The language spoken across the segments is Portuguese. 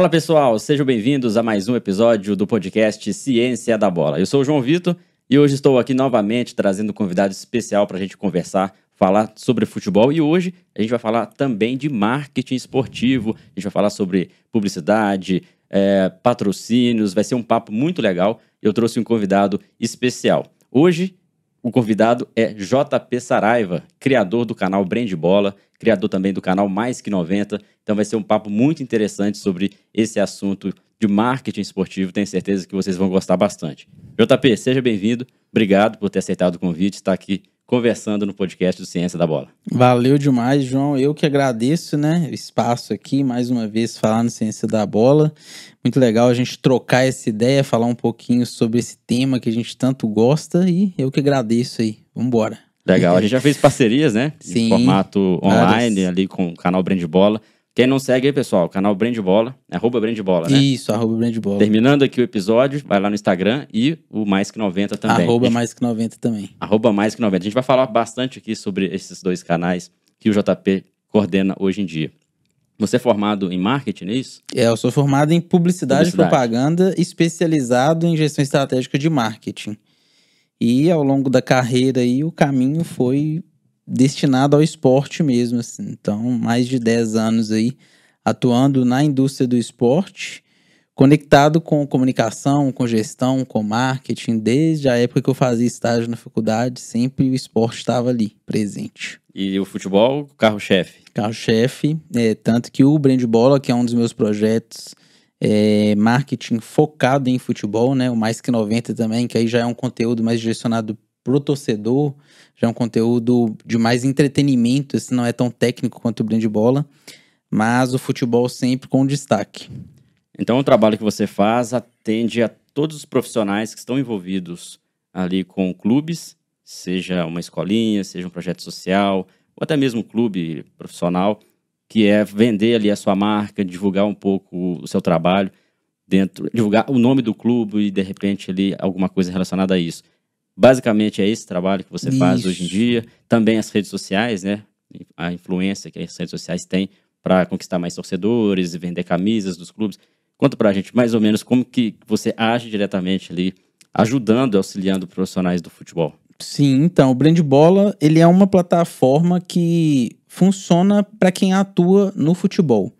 Fala pessoal, sejam bem-vindos a mais um episódio do podcast Ciência da Bola. Eu sou o João Vitor e hoje estou aqui novamente trazendo um convidado especial para a gente conversar, falar sobre futebol e hoje a gente vai falar também de marketing esportivo, a gente vai falar sobre publicidade, é, patrocínios, vai ser um papo muito legal. Eu trouxe um convidado especial. Hoje o convidado é JP Saraiva, criador do canal Brand Bola, criador também do canal Mais Que 90. Então vai ser um papo muito interessante sobre esse assunto de marketing esportivo. Tenho certeza que vocês vão gostar bastante. JP, seja bem-vindo. Obrigado por ter aceitado o convite, estar aqui conversando no podcast do Ciência da Bola. Valeu demais, João. Eu que agradeço, né, o espaço aqui, mais uma vez, falar no Ciência da Bola. Muito legal a gente trocar essa ideia, falar um pouquinho sobre esse tema que a gente tanto gosta e eu que agradeço aí. Vambora. Legal, a gente já fez parcerias, né? Sim. Em formato online, várias. ali com o canal Brand Bola. Quem não segue aí, pessoal, canal Brand Bola, é arroba Brand Bola, né? Isso, arroba Brand Bola. Terminando aqui o episódio, vai lá no Instagram e o Mais Que 90 também. Arroba gente- mais que 90 também. arroba Mais Que 90. A gente vai falar bastante aqui sobre esses dois canais que o JP coordena hoje em dia. Você é formado em marketing, é isso? É, eu sou formado em publicidade, Publicidade. e propaganda, especializado em gestão estratégica de marketing. E ao longo da carreira aí, o caminho foi destinado ao esporte mesmo, assim. Então, mais de 10 anos aí atuando na indústria do esporte, conectado com comunicação, com gestão, com marketing, desde a época que eu fazia estágio na faculdade, sempre o esporte estava ali, presente E o futebol, carro-chefe. carro-chefe, é, tanto que o Brand Bola, que é um dos meus projetos, é marketing focado em futebol, né? O Mais Que 90 também, que aí já é um conteúdo mais direcionado pro torcedor, já é um conteúdo de mais entretenimento, esse não é tão técnico quanto o Brand Bola, mas o futebol sempre com destaque. Então, o trabalho que você faz atende a todos os profissionais que estão envolvidos ali com clubes, seja uma escolinha, seja um projeto social, ou até mesmo clube profissional, que é vender ali a sua marca, divulgar um pouco o seu trabalho dentro, divulgar o nome do clube e de repente ali alguma coisa relacionada a isso. Basicamente é esse trabalho que você faz Isso. hoje em dia. Também as redes sociais, né? A influência que as redes sociais têm para conquistar mais torcedores e vender camisas dos clubes. Conta pra gente mais ou menos como que você age diretamente ali, ajudando, auxiliando profissionais do futebol. Sim, então, o Brand Bola, ele é uma plataforma que funciona para quem atua no futebol.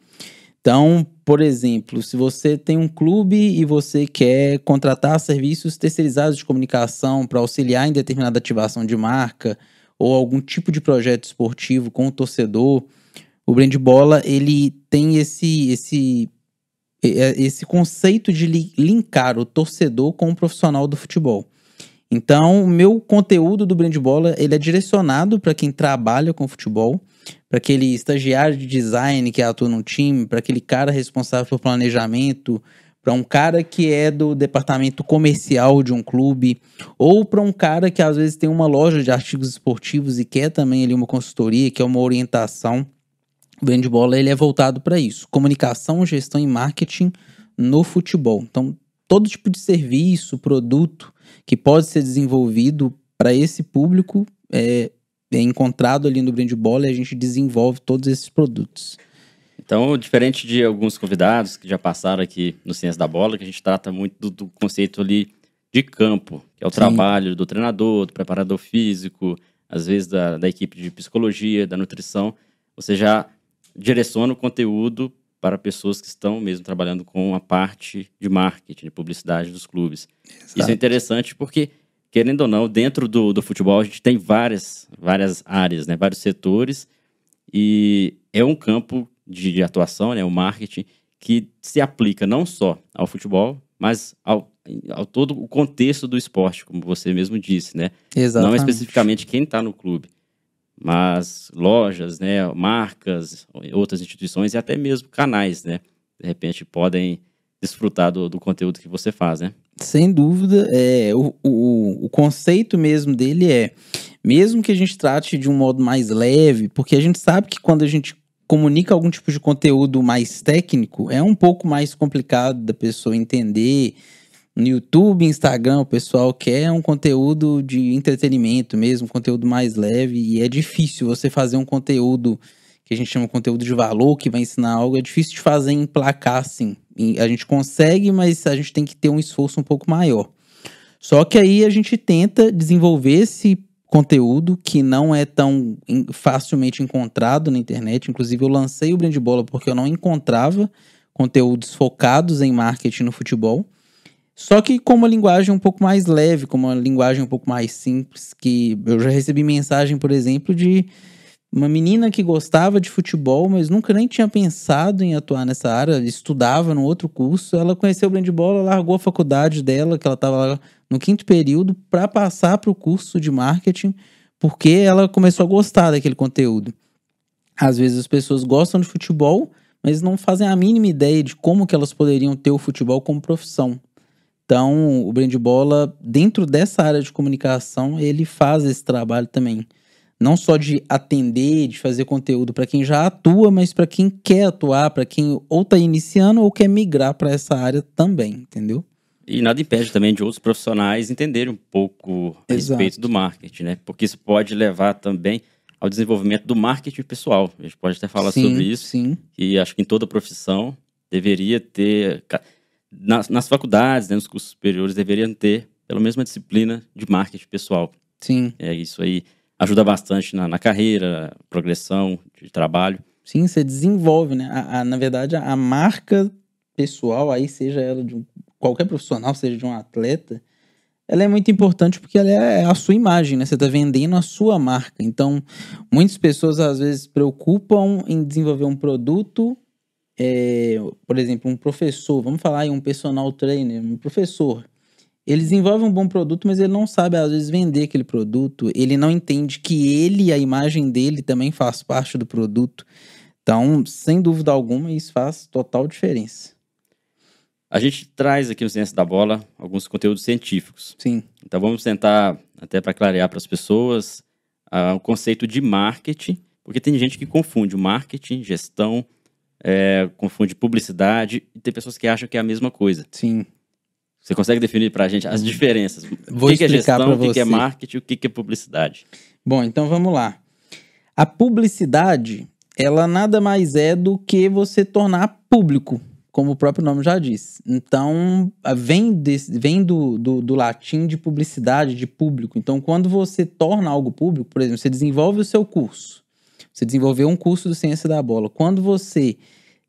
Então, por exemplo, se você tem um clube e você quer contratar serviços terceirizados de comunicação para auxiliar em determinada ativação de marca ou algum tipo de projeto esportivo com o torcedor, o Brand Bola, ele tem esse esse é- esse conceito de li- linkar o torcedor com o profissional do futebol. Então, o meu conteúdo do Brand Bola, ele é direcionado para quem trabalha com futebol, para aquele estagiário de design que atua num time, para aquele cara responsável por planejamento, para um cara que é do departamento comercial de um clube, ou para um cara que às vezes tem uma loja de artigos esportivos e quer também ali uma consultoria, que é uma orientação. O Brand Bola, ele é voltado para isso, comunicação, gestão e marketing no futebol. Então, todo tipo de serviço, produto que pode ser desenvolvido para esse público é, é encontrado ali no Brand Bola e a gente desenvolve todos esses produtos. Então, diferente de alguns convidados que já passaram aqui no Ciência da Bola, que a gente trata muito do, do conceito ali de campo, que é o Sim. trabalho do treinador, do preparador físico, às vezes da, da equipe de psicologia, da nutrição, você já direciona o conteúdo para pessoas que estão mesmo trabalhando com a parte de marketing, de publicidade dos clubes. Isso é Exato. interessante porque, querendo ou não, dentro do, do futebol a gente tem várias, várias áreas, né? vários setores, e é um campo de, de atuação, né? o marketing, que se aplica não só ao futebol, mas ao, ao todo o contexto do esporte, como você mesmo disse, né? Não Exatamente. especificamente quem está no clube, mas lojas, né, marcas, outras instituições e até mesmo canais, né? De repente podem desfrutar do, do conteúdo que você faz, né? Sem dúvida, é, o, o, o conceito mesmo dele é, mesmo que a gente trate de um modo mais leve, porque a gente sabe que quando a gente comunica algum tipo de conteúdo mais técnico, é um pouco mais complicado da pessoa entender. No YouTube, Instagram, o pessoal quer um conteúdo de entretenimento mesmo, um conteúdo mais leve, e é difícil você fazer um conteúdo que a gente chama conteúdo de valor, que vai ensinar algo, é difícil de fazer em placar assim. E a gente consegue, mas a gente tem que ter um esforço um pouco maior. Só que aí a gente tenta desenvolver esse conteúdo que não é tão facilmente encontrado na internet. Inclusive, eu lancei o Brand Bola porque eu não encontrava conteúdos focados em marketing no futebol. Só que com uma linguagem um pouco mais leve, com uma linguagem um pouco mais simples, que eu já recebi mensagem, por exemplo, de uma menina que gostava de futebol, mas nunca nem tinha pensado em atuar nessa área, estudava no outro curso, ela conheceu o Bola, largou a faculdade dela, que ela estava no quinto período, para passar para o curso de marketing, porque ela começou a gostar daquele conteúdo. Às vezes as pessoas gostam de futebol, mas não fazem a mínima ideia de como que elas poderiam ter o futebol como profissão. Então, o Brand Bola, dentro dessa área de comunicação, ele faz esse trabalho também não só de atender, de fazer conteúdo para quem já atua, mas para quem quer atuar, para quem ou está iniciando ou quer migrar para essa área também, entendeu? E nada impede também de outros profissionais entenderem um pouco a Exato. respeito do marketing, né? Porque isso pode levar também ao desenvolvimento do marketing pessoal. A gente pode até falar sim, sobre isso. Sim. E acho que em toda profissão deveria ter, nas, nas faculdades, né, nos cursos superiores, deveriam ter pelo menos uma disciplina de marketing pessoal. Sim. É isso aí ajuda bastante na, na carreira, progressão de trabalho. Sim, você desenvolve, né? A, a, na verdade, a, marca pessoal, aí seja ela de um, qualquer profissional, seja de um atleta, ela é muito importante porque ela é a sua imagem, né? Você está vendendo a sua marca. Então, muitas pessoas às vezes preocupam em desenvolver um produto, é, por exemplo, um professor, vamos falar aí um personal trainer, um professor ele desenvolve um bom produto, mas ele não sabe, às vezes, vender aquele produto. Ele não entende que ele, a imagem dele, também faz parte do produto. Então, sem dúvida alguma, isso faz total diferença. A gente traz aqui no Ciência da Bola alguns conteúdos científicos. Sim. Então, vamos tentar, até para clarear para as pessoas, uh, o conceito de marketing, porque tem gente que confunde o marketing, gestão, é, confunde publicidade, e tem pessoas que acham que é a mesma coisa. Sim. Você consegue definir para a gente as diferenças? Vou o que, explicar que é gestão, o que, é marketing, o que, que é publicidade? Bom, então vamos lá. A publicidade, ela nada mais é do que você tornar público, como o próprio nome já diz. Então, vem, vem do, do, do, latim de publicidade, de público. Então, quando você torna algo público, por exemplo, você desenvolve o seu curso. Você desenvolveu um curso do Ciência da Bola. Quando você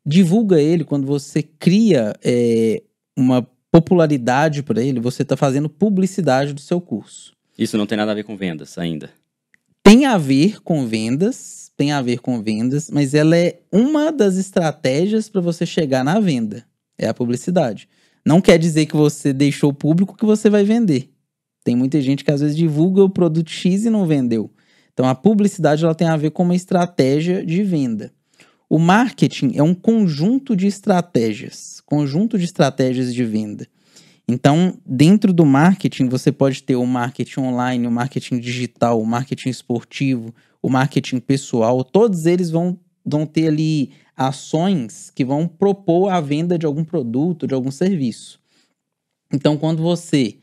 divulga ele, quando você cria é, uma popularidade para ele, você está fazendo publicidade do seu curso. Isso não tem nada a ver com vendas ainda. Tem a ver com vendas, tem a ver com vendas, mas ela é uma das estratégias para você chegar na venda. É a publicidade. Não quer dizer que você deixou público que você vai vender. Tem muita gente que às vezes divulga o produto X e não vendeu. Então a publicidade ela tem a ver com uma estratégia de venda. O marketing é um conjunto de estratégias, conjunto de estratégias de venda. Então, dentro do marketing, você pode ter o marketing online, o marketing digital, o marketing esportivo, o marketing pessoal, todos eles vão, vão ter ali ações que vão propor a venda de algum produto, de algum serviço. Então, quando você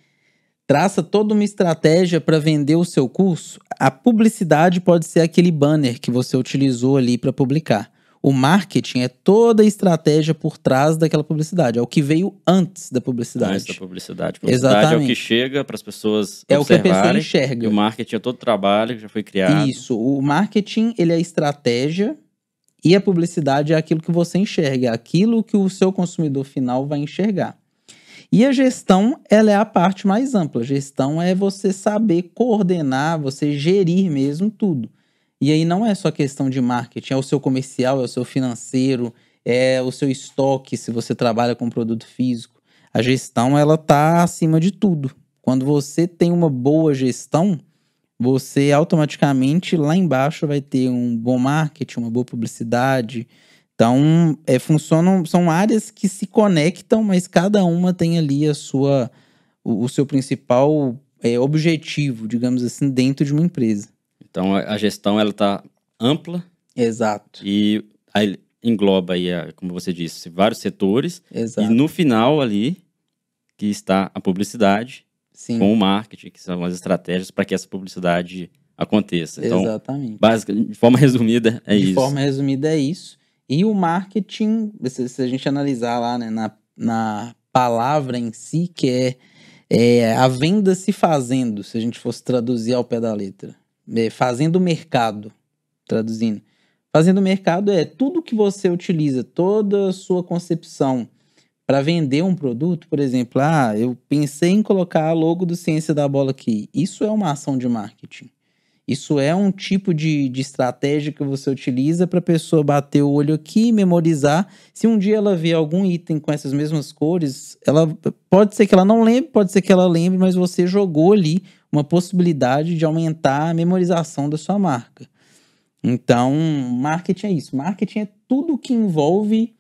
traça toda uma estratégia para vender o seu curso, a publicidade pode ser aquele banner que você utilizou ali para publicar. O marketing é toda a estratégia por trás daquela publicidade. É o que veio antes da publicidade. Antes da publicidade. Publicidade Exatamente. é o que chega para as pessoas É o que a pessoa enxerga. E o marketing é todo o trabalho que já foi criado. Isso. O marketing, ele é a estratégia e a publicidade é aquilo que você enxerga. É aquilo que o seu consumidor final vai enxergar. E a gestão, ela é a parte mais ampla. A gestão é você saber coordenar, você gerir mesmo tudo. E aí não é só questão de marketing, é o seu comercial, é o seu financeiro, é o seu estoque, se você trabalha com produto físico. A gestão, ela tá acima de tudo. Quando você tem uma boa gestão, você automaticamente lá embaixo vai ter um bom marketing, uma boa publicidade. Então, é, funcionam, são áreas que se conectam, mas cada uma tem ali a sua, o, o seu principal é, objetivo, digamos assim, dentro de uma empresa. Então a, gestão ela está ampla. Exato. E aí engloba aí, como você disse, vários setores. Exato. E no final ali que está a publicidade Sim. com o marketing, que são as estratégias para que essa publicidade aconteça. Então, Exatamente. básica, de forma resumida, é de isso. forma resumida, é isso. E o marketing, se, se a gente analisar lá né, na, na palavra em si, que é, é a venda se fazendo, se a gente fosse traduzir ao pé da letra. É, fazendo mercado, traduzindo. Fazendo mercado é tudo que você utiliza, toda a sua concepção para vender um produto, por exemplo, ah, eu pensei em colocar a logo do Ciência da Bola aqui. Isso é uma ação de marketing. Isso é um tipo de, de estratégia que você utiliza para a pessoa bater o olho aqui e memorizar. Se um dia ela vê algum item com essas mesmas cores, ela pode ser que ela não lembre, pode ser que ela lembre, mas você jogou ali uma possibilidade de aumentar a memorização da sua marca. Então, marketing é isso. Marketing é tudo que envolve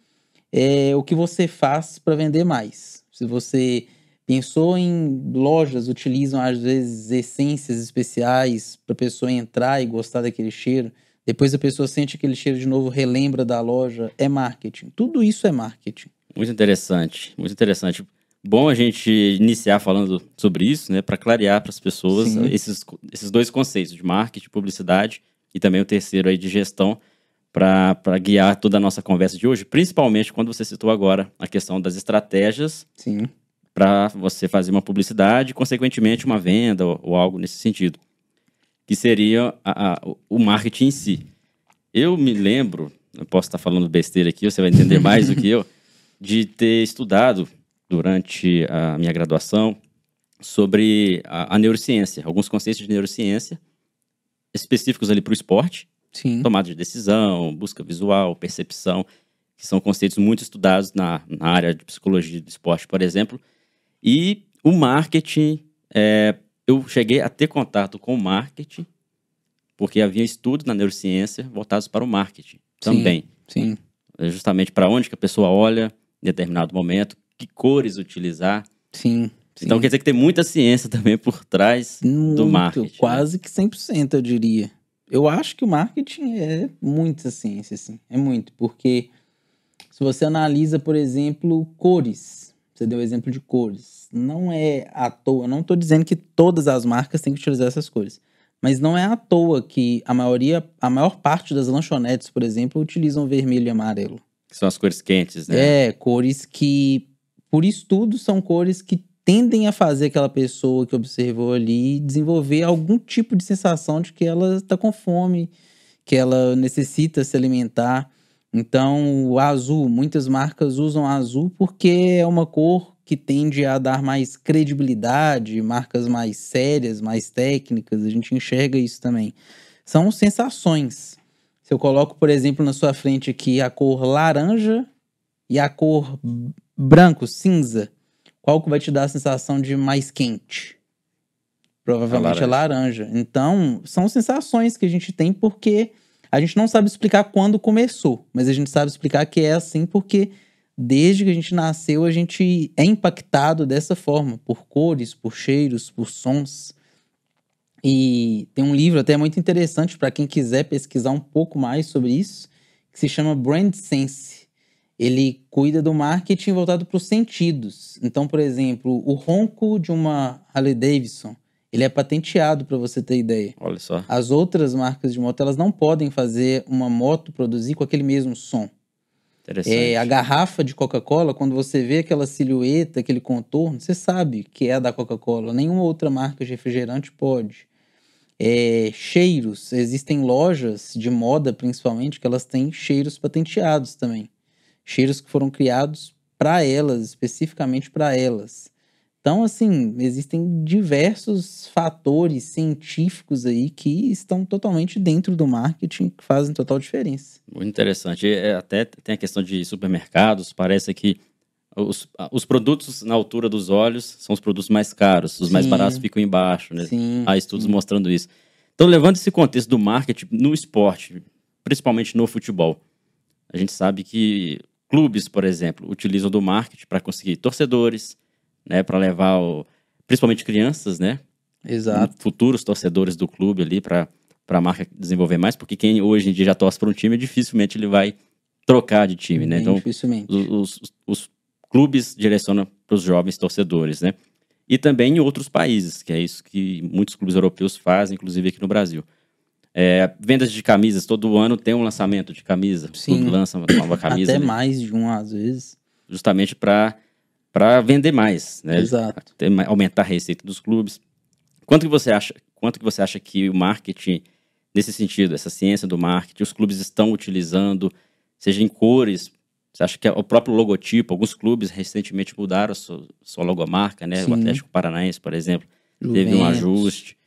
é, o que você faz para vender mais. Se você pensou em lojas utilizam às vezes essências especiais para a pessoa entrar e gostar daquele cheiro. Depois a pessoa sente aquele cheiro de novo, relembra da loja. É marketing. Tudo isso é marketing. Muito interessante, muito interessante. Bom a gente iniciar falando sobre isso, né, para clarear para as pessoas esses, esses dois conceitos de marketing, publicidade e também o terceiro aí de gestão para guiar toda a nossa conversa de hoje, principalmente quando você citou agora a questão das estratégias Sim. Para você fazer uma publicidade, consequentemente uma venda ou, ou algo nesse sentido, que seria a, a, o marketing em si. Eu me lembro, eu posso estar falando besteira aqui, você vai entender mais do que eu, de ter estudado durante a minha graduação sobre a, a neurociência, alguns conceitos de neurociência específicos ali para o esporte, Sim. tomada de decisão, busca visual, percepção, que são conceitos muito estudados na, na área de psicologia do esporte, por exemplo. E o marketing, é, eu cheguei a ter contato com o marketing, porque havia estudos na neurociência voltados para o marketing também. Sim. É Justamente para onde que a pessoa olha em determinado momento, que cores utilizar. Sim. Então sim. quer dizer que tem muita ciência também por trás Muito, do marketing. né? Quase que 100%, eu diria. Eu acho que o marketing é muita ciência, assim. É muito, porque se você analisa, por exemplo, cores, você deu exemplo de cores, não é à toa, não estou dizendo que todas as marcas têm que utilizar essas cores, mas não é à toa que a maioria, a maior parte das lanchonetes, por exemplo, utilizam vermelho e amarelo. Que são as cores quentes, né? É, cores que, por estudo, são cores que tendem a fazer aquela pessoa que observou ali desenvolver algum tipo de sensação de que ela está com fome, que ela necessita se alimentar. Então, o azul, muitas marcas usam azul porque é uma cor que tende a dar mais credibilidade, marcas mais sérias, mais técnicas, a gente enxerga isso também. São sensações. Se eu coloco, por exemplo, na sua frente aqui a cor laranja e a cor branco, cinza, qual que vai te dar a sensação de mais quente? Provavelmente A a laranja. Então, são sensações que a gente tem porque a gente não sabe explicar quando começou, mas a gente sabe explicar que é assim porque desde que a gente nasceu a gente é impactado dessa forma, por cores, por cheiros, por sons. E tem um livro até muito interessante para quem quiser pesquisar um pouco mais sobre isso, que se chama Brand Sense ele cuida do marketing voltado para os sentidos. Então, por exemplo, o ronco de uma Harley Davidson, ele é patenteado para você ter ideia. Olha só. As outras marcas de moto, elas não podem fazer uma moto produzir com aquele mesmo som. Interessante. É, a garrafa de Coca-Cola, quando você vê aquela silhueta, aquele contorno, você sabe que é da Coca-Cola. Nenhuma outra marca de refrigerante pode. É, cheiros, existem lojas de moda, principalmente, que elas têm cheiros patenteados também cheiros que foram criados para elas, especificamente para elas. Então, assim, existem diversos fatores científicos aí que estão totalmente dentro do marketing que fazem total diferença. Muito interessante. É, até tem a questão de supermercados, parece que os, os produtos na altura dos olhos são os produtos mais caros, os mais Sim. baratos ficam embaixo, né? Sim, Há estudos sim. mostrando isso. Então, levando esse contexto do marketing no esporte, principalmente no futebol, a gente sabe que clubes, por exemplo, utilizam do marketing para conseguir torcedores, né, para levar o- principalmente crianças, né, Exato. futuros torcedores do clube ali para para a marca desenvolver mais, porque quem hoje em dia já torce para um time, dificilmente ele vai trocar de time, né? Bem Então, dificilmente. os, os- os clubes direcionam para os jovens torcedores, né? e também em outros países, que é isso que muitos clubes europeus fazem, inclusive aqui no Brasil. É, vendas de camisas, todo ano tem um lançamento de camisa. Sim. Lança uma nova camisa. Até né? mais de um, às vezes. Justamente para para vender mais, né? Exato. Ter aumentar a receita dos clubes. Quanto que você acha? Quanto que você acha que o marketing nesse sentido, essa ciência do marketing, os clubes estão utilizando, seja em cores? Você acha que é o próprio logotipo, alguns clubes recentemente mudaram a sua, sua logomarca, né? Sim. O Atlético Paranaense, por exemplo, teve um Juventus. ajuste.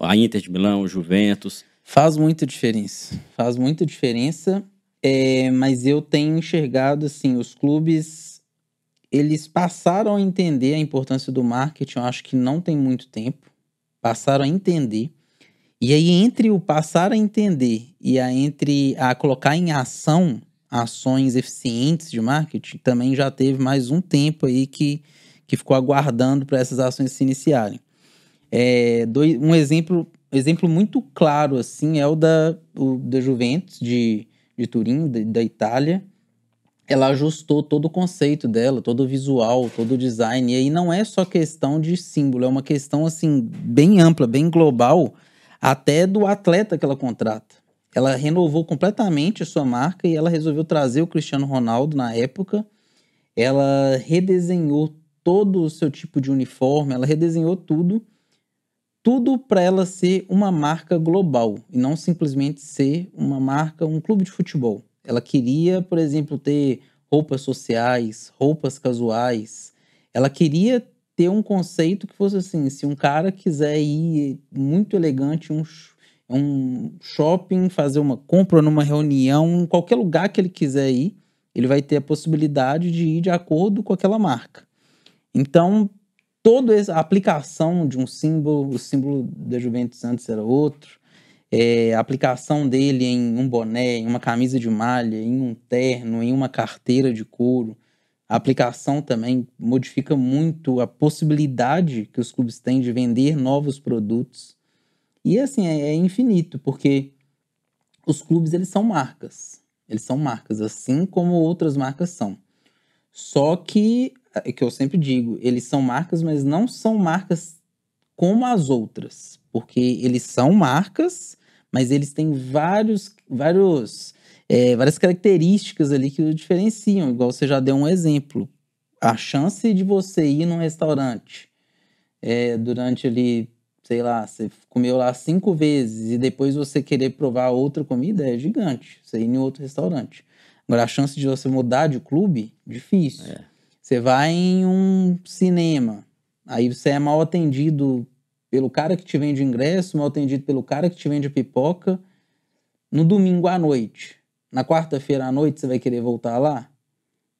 A Inter de Milão, o Juventus. Faz muita diferença. Faz muita diferença. É, mas eu tenho enxergado assim, os clubes eles passaram a entender a importância do marketing, eu acho que não tem muito tempo. Passaram a entender. E aí, entre o passar a entender e a entre a colocar em ação ações eficientes de marketing, também já teve mais um tempo aí que, que ficou aguardando para essas ações se iniciarem. É, dois- um exemplo, exemplo muito claro assim é o da, o da Juventus de, de Turim, da, da Itália. Ela ajustou todo o conceito dela, todo o visual, todo o design. E aí não é só questão de símbolo, é uma questão assim bem ampla, bem global, até do atleta que ela contrata. Ela renovou completamente a sua marca e ela resolveu trazer o Cristiano Ronaldo na época. Ela redesenhou todo o seu tipo de uniforme, ela redesenhou tudo tudo para ela ser uma marca global e não simplesmente ser uma marca, um clube de futebol. Ela queria, por exemplo, ter roupas sociais, roupas casuais. Ela queria ter um conceito que fosse assim, se um cara quiser ir muito elegante um, um shopping, fazer uma compra numa reunião, em qualquer lugar que ele quiser ir, ele vai ter a possibilidade de ir de acordo com aquela marca. Então, toda a aplicação de um símbolo, o símbolo da Juventus antes era outro, é, a aplicação dele em um boné, em uma camisa de malha, em um terno, em uma carteira de couro, a aplicação também modifica muito a possibilidade que os clubes têm de vender novos produtos. E assim, é, é infinito, porque os clubes eles são marcas. Eles são marcas, assim como outras marcas são. Só que, é que eu sempre digo, eles são marcas, mas não são marcas como as outras. Porque eles são marcas, mas eles têm vários, vários, é, várias características ali que o diferenciam. Igual você já deu um exemplo. A chance de você ir num restaurante é, durante ali, sei lá, você comeu lá cinco vezes e depois você querer provar outra comida é gigante. Você ir em outro restaurante. Agora, a chance de você mudar de clube, difícil. É. Você vai em um cinema, aí você é mal atendido pelo cara que te vende ingresso, mal atendido pelo cara que te vende pipoca, no domingo à noite. Na quarta-feira à noite você vai querer voltar lá?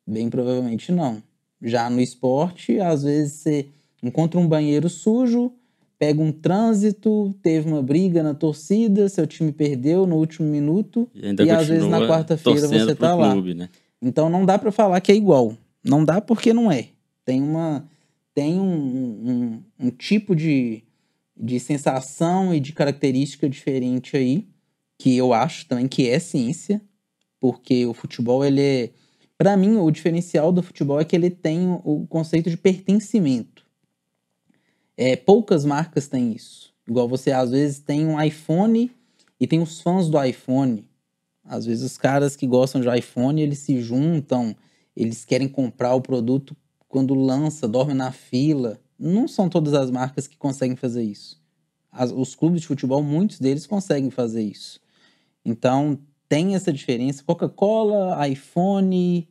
Bem provavelmente não. Já no esporte, às vezes você encontra um banheiro sujo, pega um trânsito, teve uma briga na torcida, seu time perdeu no último minuto, E, E às vezes na quarta-feira você pro tá lá. né? então não dá pra falar que é igual. Não dá porque não é. Tem uma tem um, um, um tipo de, de sensação e de característica diferente aí que eu acho também que é ciência, porque o futebol ele é para mim o diferencial do futebol é que ele tem o conceito de pertencimento. É, poucas marcas têm isso. Igual você às vezes tem um iPhone e tem os fãs do iPhone. Às vezes os caras que gostam de iPhone, eles se juntam, eles querem comprar o produto quando lança, dormem na fila. Não são todas as marcas que conseguem fazer isso. As- os clubes de futebol, muitos deles conseguem fazer isso. Então, tem essa diferença. Coca-Cola, iPhone,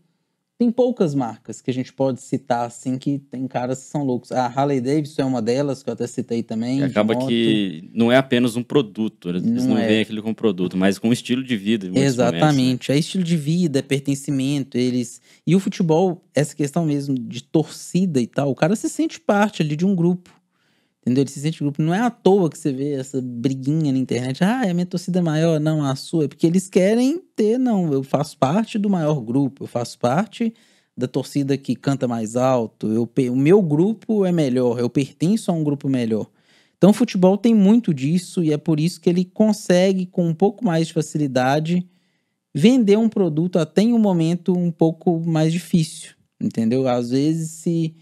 tem poucas marcas que a gente pode citar assim que tem caras que são loucos. A Harley Davidson é uma delas que eu até citei também. E acaba que não é apenas um produto, eles Não não, é. veem aquilo como produto, mas com estilo de vida. né? Exatamente. É estilo de vida, é pertencimento, eles. E o futebol, essa questão mesmo de torcida e tal, o cara se sente parte ali de um grupo. Entendeu? Ele se sente grupo. Não é à toa que você vê essa briguinha na internet. Ah, a minha torcida é maior, não, a sua. É porque eles querem ter, não. Eu faço parte do maior grupo, eu faço parte da torcida que canta mais alto. Eu, o meu grupo é melhor, eu pertenço a um grupo melhor. Então, o futebol tem muito disso e é por isso que ele consegue, com um pouco mais de facilidade, vender um produto até em um momento um pouco mais difícil, entendeu? Às vezes, se,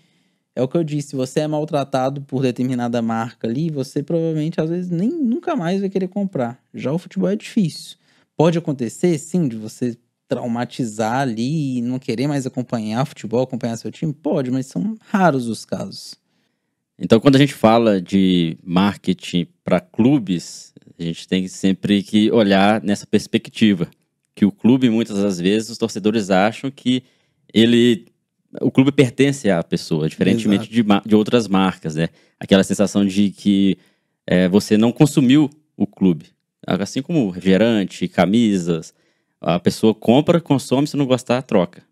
É o que eu disse, você é maltratado por determinada marca ali, você provavelmente às vezes nem nunca mais vai querer comprar. Já o futebol é difícil. Pode acontecer, sim, de você traumatizar ali e não querer mais acompanhar futebol, acompanhar seu time? Pode, mas são raros os casos. Então, quando a gente fala de marketing para clubes, a gente tem sempre que olhar nessa perspectiva. Que o clube, muitas das vezes, os torcedores acham que ele o clube pertence à pessoa, diferentemente de, de, outras marcas, né? Aquela sensação de que é, você não consumiu o clube. Assim como refrigerante, camisas, a pessoa compra, consome, se não gostar, troca.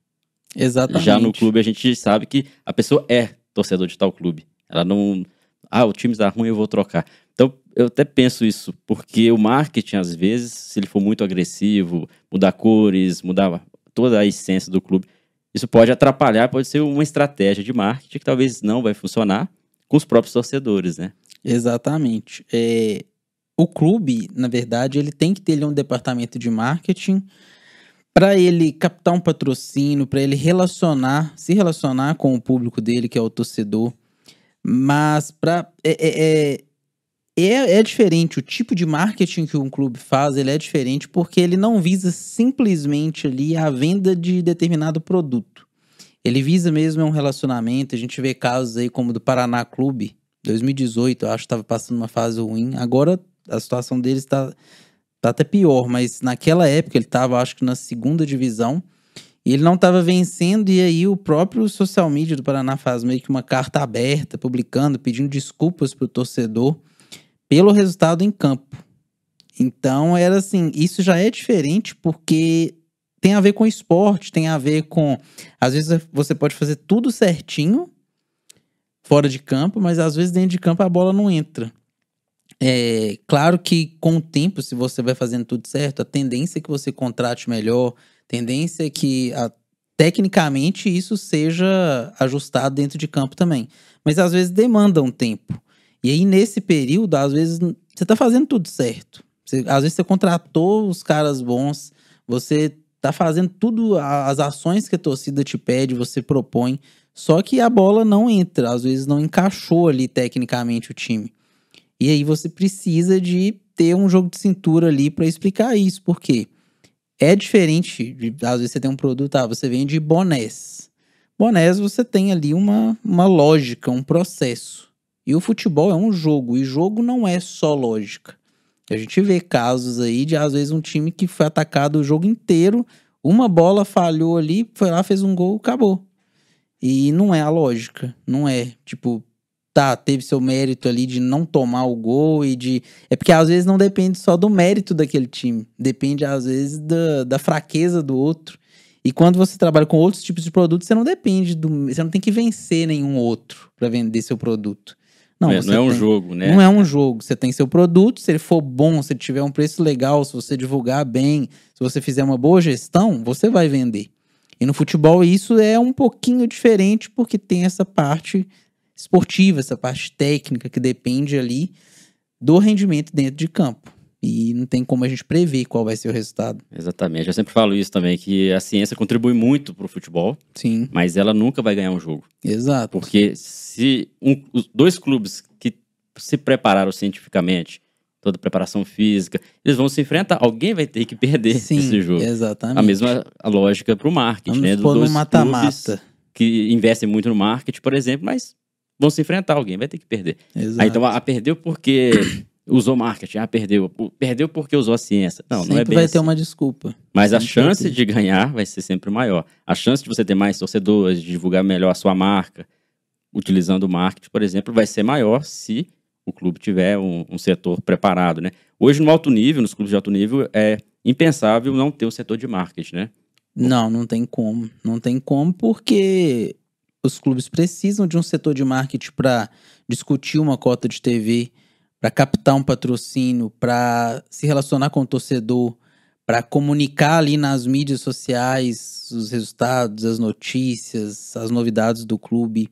Exatamente. Já no clube a gente sabe que a pessoa é torcedor de tal clube. Ela não. Ah, o time está ruim, eu vou trocar. Então, eu até penso isso, porque o marketing, às vezes, se ele for muito agressivo, mudar cores, mudar toda a essência do clube, isso pode atrapalhar, pode ser uma estratégia de marketing que talvez não vai funcionar com os próprios torcedores, né? Exatamente. É, o clube, na verdade, ele tem que ter um departamento de marketing para ele captar um patrocínio, para ele relacionar, se relacionar com o público dele, que é o torcedor. Mas para é, é, é é, é diferente, o tipo de marketing que um clube faz, ele é diferente porque ele não visa simplesmente ali a venda de determinado produto. Ele visa mesmo um relacionamento, a gente vê casos aí como do Paraná Clube, 2018, eu acho que estava passando uma fase ruim. Agora a situação deles está tá até pior, mas naquela época ele estava, acho que na segunda divisão, e ele não estava vencendo, e aí o próprio social media do Paraná faz meio que uma carta aberta, publicando, pedindo desculpas para o torcedor pelo resultado em campo. Então era assim, isso já é diferente porque tem a ver com esporte, tem a ver com. Às vezes você pode fazer tudo certinho fora de campo, mas às vezes dentro de campo a bola não entra. É claro que com o tempo, se você vai fazendo tudo certo, a tendência é que você contrate melhor, tendência é que a, tecnicamente isso seja ajustado dentro de campo também. Mas às vezes demanda um tempo. E aí, nesse período, às vezes, você tá fazendo tudo certo. Você, às vezes você contratou os caras bons, você tá fazendo tudo, as ações que a torcida te pede, você propõe. Só que a bola não entra, às vezes não encaixou ali tecnicamente o time. E aí você precisa de ter um jogo de cintura ali para explicar isso, porque é diferente, de, às vezes você tem um produto, ah, você vende bonés. Bonés você tem ali uma, uma lógica, um processo. E o futebol é um jogo, e jogo não é só lógica. A gente vê casos aí de, às vezes, um time que foi atacado o jogo inteiro, uma bola falhou ali, foi lá, fez um gol, acabou. E não é a lógica, não é. Tipo, tá, teve seu mérito ali de não tomar o gol e de. É porque às vezes não depende só do mérito daquele time, depende às vezes da, da fraqueza do outro. E quando você trabalha com outros tipos de produtos, você não depende do. Você não tem que vencer nenhum outro para vender seu produto. Não, é, não é um jogo, né? Não é um jogo. Você tem seu produto, se ele for bom, se tiver um preço legal, se você divulgar bem, se você fizer uma boa gestão, você vai vender. E no futebol isso é um pouquinho diferente porque tem essa parte esportiva, essa parte técnica que depende ali do rendimento dentro de campo. E não tem como a gente prever qual vai ser o resultado. Exatamente. Eu sempre falo isso também, que a ciência contribui muito para o futebol. Sim. Mas ela nunca vai ganhar um jogo. Exato. Porque se um, os dois clubes que se prepararam cientificamente, toda a preparação física, eles vão se enfrentar. Alguém vai ter que perder Sim, esse jogo. Exatamente. A mesma lógica para o marketing, Vamos né? Dos dois mata-mata. Que investem muito no marketing, por exemplo, mas vão se enfrentar. Alguém vai ter que perder. Exato. Aí, então, a, a perdeu porque usou marketing, ah, perdeu. Perdeu porque usou a ciência. Não, sempre não é bem vai assim. ter uma desculpa. Mas a sempre chance de ganhar vai ser sempre maior. A chance de você ter mais torcedores, de divulgar melhor a sua marca, utilizando o marketing, por exemplo, vai ser maior se o clube tiver um, um, setor preparado, né? Hoje, no alto nível, nos clubes de alto nível, é impensável não ter um setor de marketing, né? Não, não tem como. Não tem como porque os clubes precisam de um setor de marketing para discutir uma cota de TV, para captar um patrocínio, para se relacionar com o torcedor, para comunicar ali nas mídias sociais os resultados, as notícias, as novidades do clube.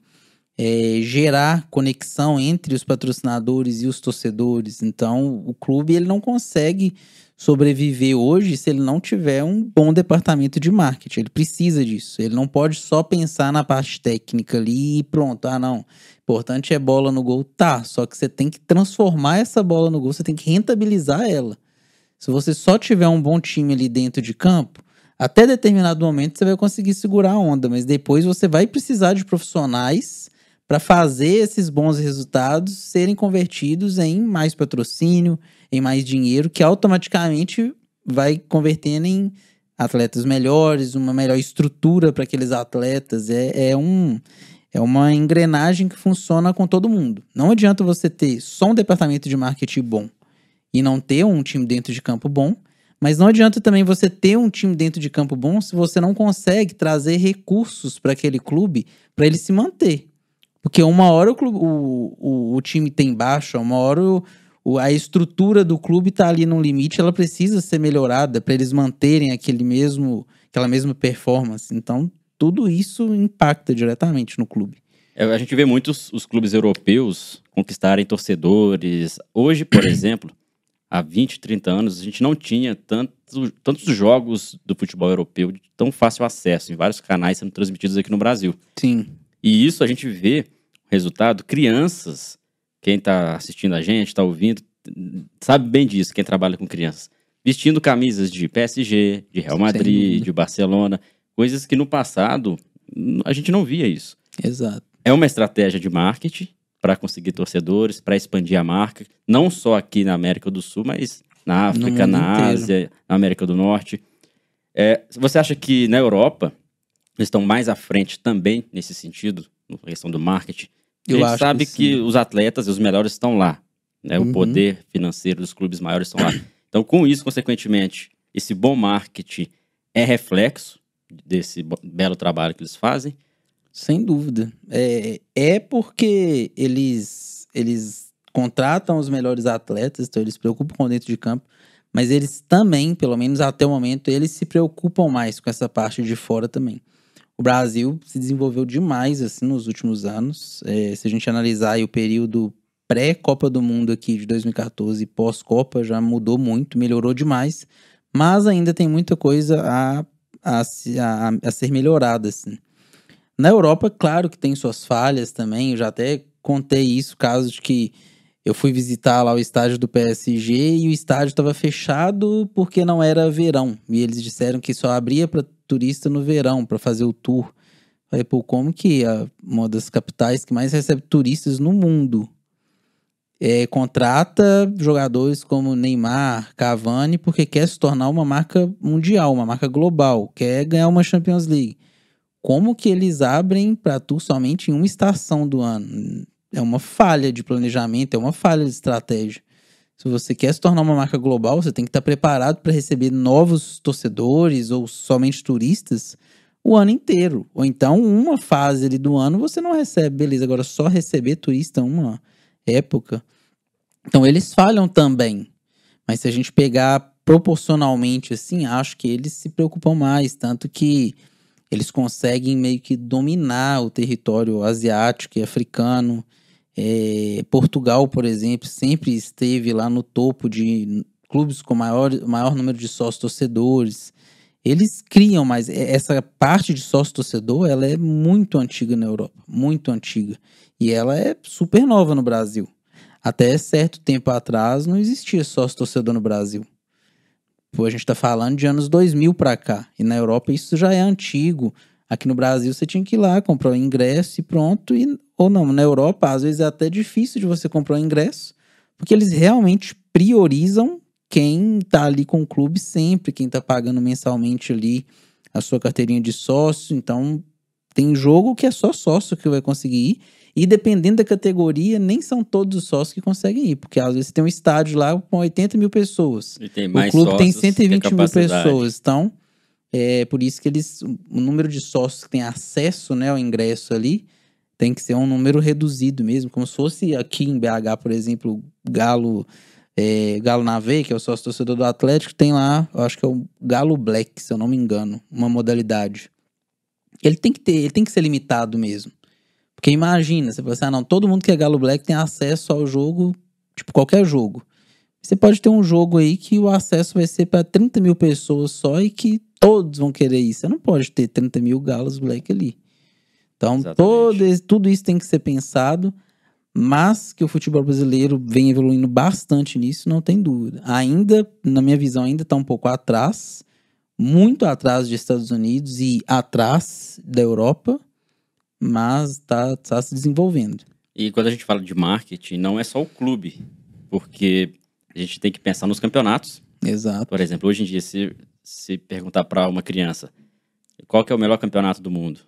é, gerar conexão entre os patrocinadores e os torcedores. Então, o clube ele não consegue sobreviver hoje se ele não tiver um bom departamento de marketing. Ele precisa disso. Ele não pode só pensar na parte técnica ali e pronto. Ah, não. Importante é bola no gol. Tá, só que você tem que transformar essa bola no gol, você tem que rentabilizar ela. Se você só tiver um bom time ali dentro de campo, até determinado momento você vai conseguir segurar a onda, mas depois você vai precisar de profissionais para fazer esses bons resultados serem convertidos em mais patrocínio, em mais dinheiro, que automaticamente vai convertendo em atletas melhores, uma melhor estrutura para aqueles atletas. É, é, um, é uma engrenagem que funciona com todo mundo. Não adianta você ter só um departamento de marketing bom e não ter um time dentro de campo bom, mas não adianta também você ter um time dentro de campo bom se você não consegue trazer recursos para aquele clube para ele se manter. Porque uma hora o, clube, o, o, o time tem baixa, uma hora o, a estrutura do clube está ali no limite, ela precisa ser melhorada para eles manterem aquele mesmo, aquela mesma performance. Então, tudo isso impacta diretamente no clube. É, a gente vê muitos os clubes europeus conquistarem torcedores. Hoje, por exemplo, há 20, 30 anos, a gente não tinha tanto, tantos jogos do futebol europeu de tão fácil acesso, em vários canais sendo transmitidos aqui no Brasil. Sim. E isso a gente vê resultado, crianças, quem está assistindo a gente, está ouvindo, sabe bem disso, quem trabalha com crianças, vestindo camisas de PSG, de Real Madrid, de Barcelona, coisas que no passado a gente não via isso. Exato. É uma estratégia de marketing para conseguir torcedores, para expandir a marca, não só aqui na América do Sul, mas na África, na inteiro. Ásia, na América do Norte. É, você acha que na Europa eles estão mais à frente também nesse sentido, na questão do marketing? Eu a gente sabe que, que, os atletas, os melhores estão lá. Né? Uhum. O poder financeiro dos clubes maiores estão lá. Então, com isso, consequentemente, esse bom marketing é reflexo desse belo trabalho que eles fazem. Sem dúvida. É, é porque eles, eles contratam os melhores atletas, então eles se preocupam com dentro de campo, mas eles também, pelo menos até o momento, eles se preocupam mais com essa parte de fora também o Brasil se desenvolveu demais assim nos últimos anos. É, se a gente analisar o período pré-Copa do Mundo aqui de 2014 e pós-Copa, já mudou muito, melhorou demais, mas ainda tem muita coisa a, a, a, a ser melhorada. Assim. Na Europa, claro que tem suas falhas também, eu já até contei isso, caso de que eu fui visitar lá o estádio do PSG e o estádio estava fechado porque não era verão. E eles disseram que só abria para turista no verão para fazer o tour. Falei, pô, como que é uma das capitais que mais recebe turistas no mundo é, contrata jogadores como Neymar, Cavani, porque quer se tornar uma marca mundial, uma marca global, quer ganhar uma Champions League. Como que eles abrem para tu somente em uma estação do ano? É uma falha de planejamento, é uma falha de estratégia. Se você quer se tornar uma marca global, você tem que estar preparado para receber novos torcedores ou somente turistas o ano inteiro. Ou então, uma fase ali do ano você não recebe, beleza. Agora, só receber turista uma época. Então, eles falham também. Mas se a gente pegar proporcionalmente assim, acho que eles se preocupam mais. Tanto que eles conseguem meio que dominar o território asiático e africano. É, Portugal, por exemplo, sempre esteve lá no topo de clubes com maior, maior número de sócios torcedores. Eles criam, mas essa parte de sócio torcedor, ela é muito antiga na Europa, muito antiga. E ela é super nova no Brasil. Até certo tempo atrás não existia sócio torcedor no Brasil. Pô, a gente está falando de anos 2000 para cá. E na Europa isso já é antigo. Aqui no Brasil você tinha que ir lá comprar o ingresso e pronto. E, ou não, na Europa às vezes é até difícil de você comprar o ingresso, porque eles realmente priorizam quem tá ali com o clube sempre, quem tá pagando mensalmente ali a sua carteirinha de sócio. Então tem jogo que é só sócio que vai conseguir ir. E dependendo da categoria, nem são todos os sócios que conseguem ir, porque às vezes tem um estádio lá com 80 mil pessoas. E tem mais o clube tem 120 mil pessoas. Então, é por isso que eles. O número de sócios que tem acesso né, ao ingresso ali tem que ser um número reduzido mesmo, como se fosse aqui em BH, por exemplo, Galo. É, Galo Nave, que é o sócio torcedor do Atlético, tem lá, eu acho que é o Galo Black, se eu não me engano, uma modalidade. Ele tem que ter, ele tem que ser limitado mesmo. Porque imagina, você fala assim, ah, não, todo mundo que é Galo Black tem acesso ao jogo, tipo, qualquer jogo. Você pode ter um jogo aí que o acesso vai ser para 30 mil pessoas só e que todos vão querer isso. Você não pode ter 30 mil Galos Black ali. Então, todo, tudo isso tem que ser pensado, mas que o futebol brasileiro vem evoluindo bastante nisso, não tem dúvida. Ainda, na minha visão, ainda está um pouco atrás, muito atrás dos Estados Unidos e atrás da Europa, mas está tá se desenvolvendo. E quando a gente fala de marketing, não é só o clube, porque a gente tem que pensar nos campeonatos. Exato. Por exemplo, hoje em dia, se, se perguntar para uma criança qual é o melhor campeonato do mundo,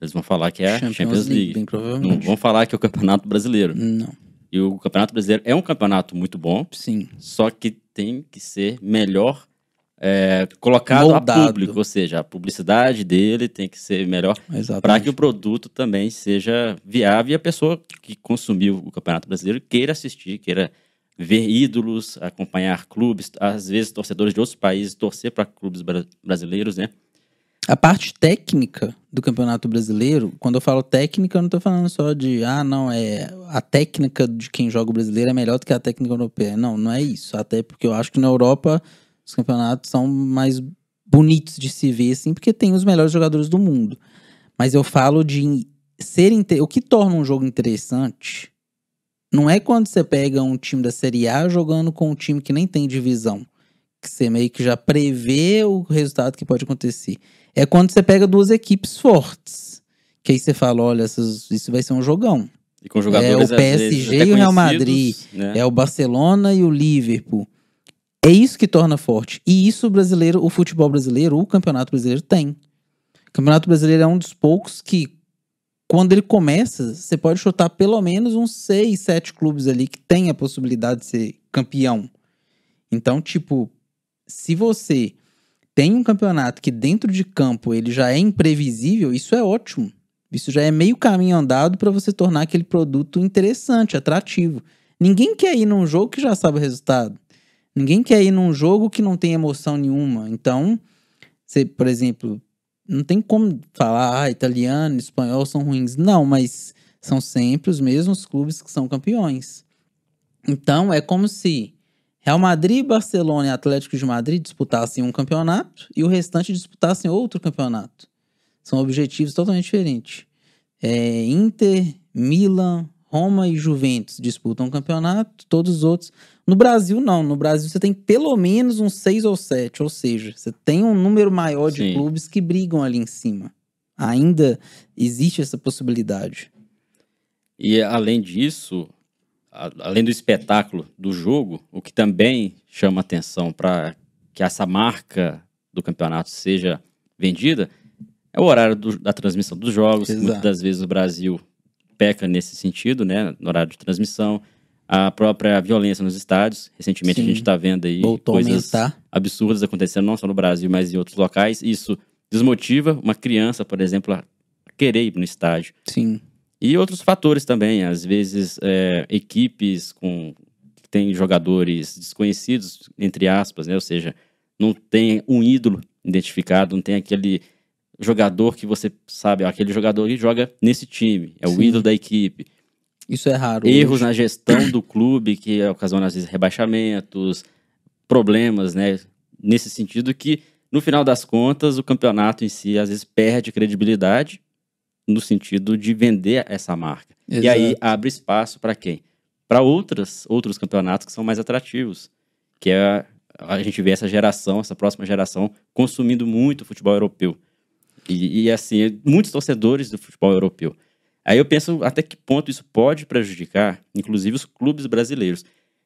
eles vão falar que é a Champions, Champions League. League não vão falar que é o Campeonato Brasileiro. Não. E o Campeonato Brasileiro é um campeonato muito bom. Sim. Só que tem que ser melhor é, colocado Moldado. a público, ou seja, a publicidade dele tem que ser melhor para que o produto também seja viável e a pessoa que consumiu o Campeonato Brasileiro queira assistir, queira ver ídolos, acompanhar clubes, às vezes torcedores de outros países, torcer para clubes bra brasileiros, né? A parte técnica do Campeonato Brasileiro, quando eu falo técnica, eu não estou falando só de, ah, não, é a técnica de quem joga o brasileiro é melhor do que a técnica europeia. Não, não é isso. Até porque eu acho que na Europa os campeonatos são mais bonitos de se ver, assim, porque tem os melhores jogadores do mundo. Mas eu falo de ser. O que torna um jogo interessante não é quando você pega um time da Série A jogando com um time que nem tem divisão. Que você meio que já prevê o resultado que pode acontecer. É quando você pega duas equipes fortes. Que aí você fala: olha, isso vai ser um jogão. E com jogadores é o PSG e o Real Madrid. Né? É o Barcelona e o Liverpool. É isso que torna forte. E isso o brasileiro, o futebol brasileiro, o campeonato brasileiro tem. O campeonato brasileiro é um dos poucos que quando ele começa, você pode chutar pelo menos uns seis, sete clubes ali que tem a possibilidade de ser campeão. Então, tipo, se você tem um campeonato que dentro de campo ele já é imprevisível, isso é ótimo. Isso já é meio caminho andado para você tornar aquele produto interessante, atrativo. Ninguém quer ir num jogo que já sabe o resultado. Ninguém quer ir num jogo que não tem emoção nenhuma. Então, você, por exemplo, não tem como falar, ah, italiano, espanhol são ruins. Não, mas são sempre os mesmos clubes que são campeões. Então é como se Real Madrid, Barcelona e Atlético de Madrid disputassem um campeonato e o restante disputassem outro campeonato. São objetivos totalmente diferentes. É, Inter, Milan, Roma e Juventus disputam um campeonato, todos os outros. No Brasil, não. No Brasil, você tem pelo menos uns seis ou sete. Ou seja, você tem um número maior de Sim. clubes que brigam ali em cima. Ainda existe essa possibilidade. E além disso, além do espetáculo do jogo, o que também chama atenção para que essa marca do campeonato seja vendida é o horário do, da transmissão dos jogos. Exato. Muitas das vezes o Brasil peca nesse sentido, né? No horário de transmissão a própria violência nos estádios. Recentemente Sim. a gente está vendo aí Voltou coisas absurdas acontecendo não só no Brasil, mas em outros locais. Isso desmotiva uma criança, por exemplo, a querer ir no estádio. Sim. E outros fatores também, às vezes é, equipes com tem jogadores desconhecidos, entre aspas, né? Ou seja, não tem um ídolo identificado, não tem aquele jogador que você sabe, aquele jogador que joga nesse time, é o Sim. ídolo da equipe. Isso é raro. Erros hoje. na gestão do clube que ocasionam, às vezes, rebaixamentos, problemas, né? Nesse sentido que, no final das contas, o campeonato em si, às vezes, perde credibilidade no sentido de vender essa marca. Exato. E aí abre espaço para quem? Para outras outros campeonatos que são mais atrativos, que é a gente vê essa geração, essa próxima geração consumindo muito futebol europeu. E, e assim, muitos torcedores do futebol europeu. Aí eu penso até que ponto isso pode prejudicar, inclusive, os clubes brasileiros.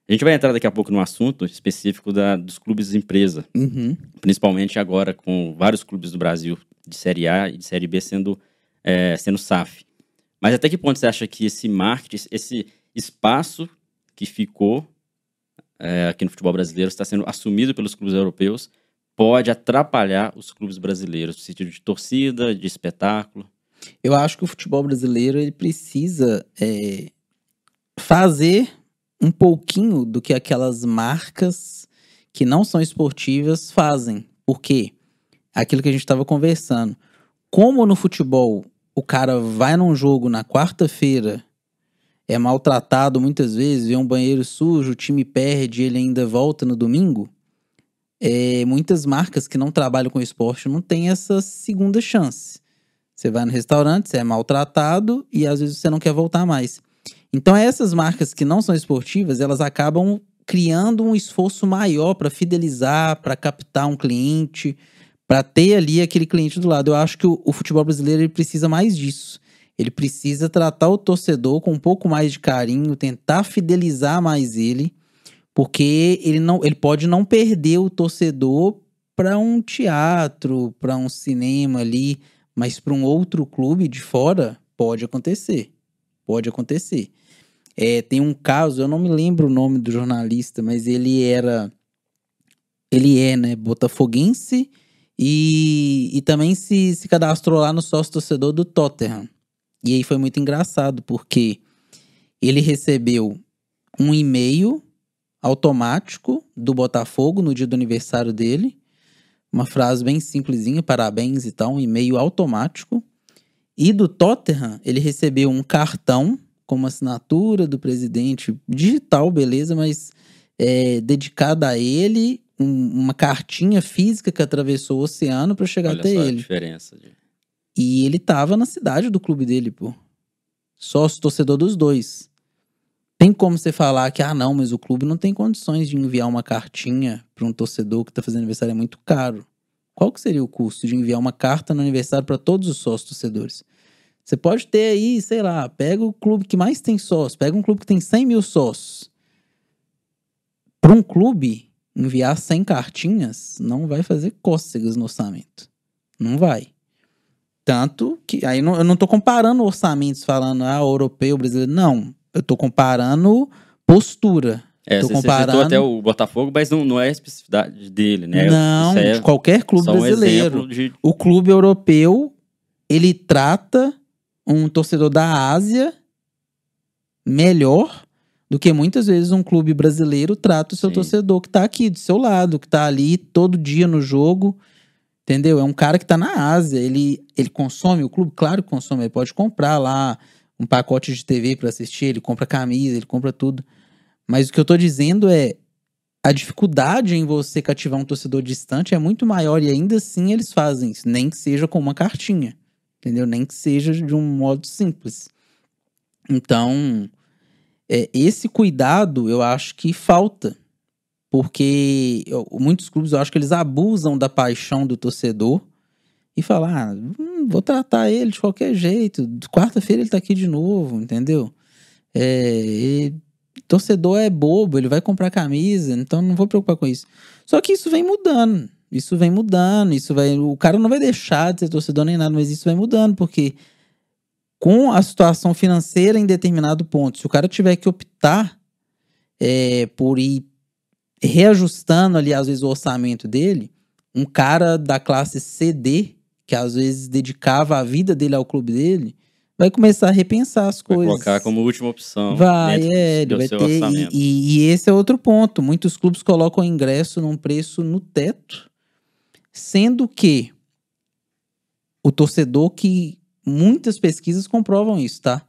A gente vai entrar daqui a pouco no assunto específico da, dos clubes de empresa, uhum. principalmente agora com vários clubes do Brasil de Série A e de Série B sendo, é, sendo SAF. Mas até que ponto você acha que esse marketing, esse espaço que ficou é, aqui no futebol brasileiro está sendo assumido pelos clubes europeus pode atrapalhar os clubes brasileiros, no sentido de torcida, de espetáculo? Eu acho que o futebol brasileiro ele precisa é, fazer um pouquinho do que aquelas marcas que não são esportivas fazem. Por quê? Aquilo que a gente estava conversando. Como no futebol o cara vai num jogo na quarta-feira, é maltratado muitas vezes, vê um banheiro sujo, o time perde, ele ainda volta no domingo. É, muitas marcas que não trabalham com esporte não têm essa segunda chance. Você vai no restaurante, você é maltratado e às vezes você não quer voltar mais. Então essas marcas que não são esportivas, elas acabam criando um esforço maior para fidelizar, para captar um cliente, para ter ali aquele cliente do lado. Eu acho que o, o futebol brasileiro ele precisa mais disso. Ele precisa tratar o torcedor com um pouco mais de carinho, tentar fidelizar mais ele, porque ele não, ele pode não perder o torcedor para um teatro, para um cinema ali, mas para um outro clube de fora pode acontecer. Pode acontecer. É, tem um caso, eu não me lembro o nome do jornalista, mas ele era. Ele é, né, botafoguense e, e também se, se cadastrou lá no sócio torcedor do Tottenham. E aí foi muito engraçado, porque ele recebeu um e-mail automático do Botafogo no dia do aniversário dele. Uma frase bem simplesinha, parabéns e tal, um e-mail automático. E do Tottenham, ele recebeu um cartão com uma assinatura do presidente digital, beleza, mas é, dedicada a ele um, uma cartinha física que atravessou o oceano para chegar Olha até só a ele. diferença. De... E ele tava na cidade do clube dele, pô. Sócio torcedor dos dois. Tem como você falar que, ah, não, mas o clube não tem condições de enviar uma cartinha para um torcedor que tá fazendo aniversário, é muito caro. Qual que seria o custo de enviar uma carta no aniversário para todos os sócios torcedores? Você pode ter aí, sei lá, pega o clube que mais tem sócios, pega um clube que tem 100 mil sócios. Para um clube, enviar 100 cartinhas não vai fazer cócegas no orçamento. Não vai. Tanto que. Aí não, eu não tô comparando orçamentos falando, ah, europeu, brasileiro. Não. Eu tô comparando postura. É, tô você comparando. citou até o Botafogo, mas não, não é a especificidade dele, né? Não, é de qualquer clube um brasileiro. exemplo de. O clube europeu, ele trata um torcedor da Ásia melhor do que muitas vezes um clube brasileiro trata o seu Sim. torcedor que tá aqui do seu lado, que tá ali todo dia no jogo. Entendeu? É um cara que tá na Ásia, ele, ele consome o clube, claro que consome, ele pode comprar lá um pacote de TV para assistir, ele compra camisa, ele compra tudo. Mas o que eu tô dizendo é a dificuldade em você cativar um torcedor distante é muito maior e ainda assim eles fazem isso, nem que seja com uma cartinha. Entendeu? Nem que seja de um modo simples. Então, é, esse cuidado eu acho que falta. Porque eu- muitos clubes eu acho que eles abusam da paixão do torcedor e falam: ah, hum, vou tratar ele de qualquer jeito. Quarta-feira ele tá aqui de novo, entendeu? É, torcedor é bobo, ele vai comprar camisa, então não vou preocupar com isso. Só que isso vem mudando. Isso vem mudando, isso vai. O cara não vai deixar de ser torcedor nem nada, mas isso vai mudando, porque com a situação financeira em determinado ponto, se o cara tiver que optar é, por ir reajustando ali, às vezes, o orçamento dele, um cara da classe CD, que às vezes dedicava a vida dele ao clube dele, vai começar a repensar as Vai coisas. colocar como última opção. Vai, é, ele vai ter. orçamento. E, e- e esse é outro ponto. Muitos clubes colocam o ingresso num preço no teto, sendo que o torcedor que. Muitas pesquisas comprovam isso, tá?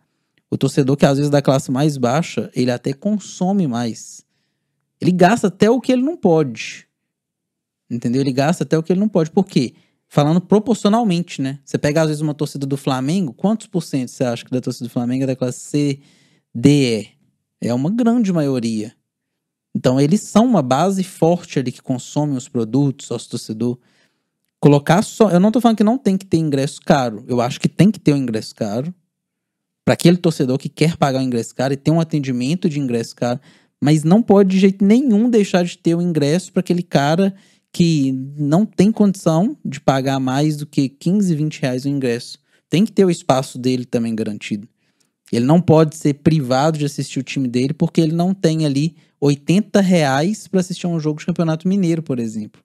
O torcedor que às vezes é da classe mais baixa, ele até consome mais. Ele gasta até o que ele não pode. Entendeu? Ele gasta até o que ele não pode. Por quê? Falando proporcionalmente, né? Você pega às vezes uma torcida do Flamengo, quantos por cento você acha que da torcida do Flamengo é da classe C, D, E? É uma grande maioria. Então eles são uma base forte ali que consome os produtos, sócio torcedor. Colocar só. Eu não tô falando que não tem que ter ingresso caro. Eu acho que tem que ter um ingresso caro. Para aquele torcedor que quer pagar o ingresso caro e ter um atendimento de ingresso caro. Mas não pode de jeito nenhum deixar de ter o ingresso para aquele cara que não tem condição de pagar mais do que 15, 20 reais o ingresso. Tem que ter o espaço dele também garantido. Ele não pode ser privado de assistir o time dele porque ele não tem ali 80 reais para assistir a um jogo de campeonato mineiro, por exemplo.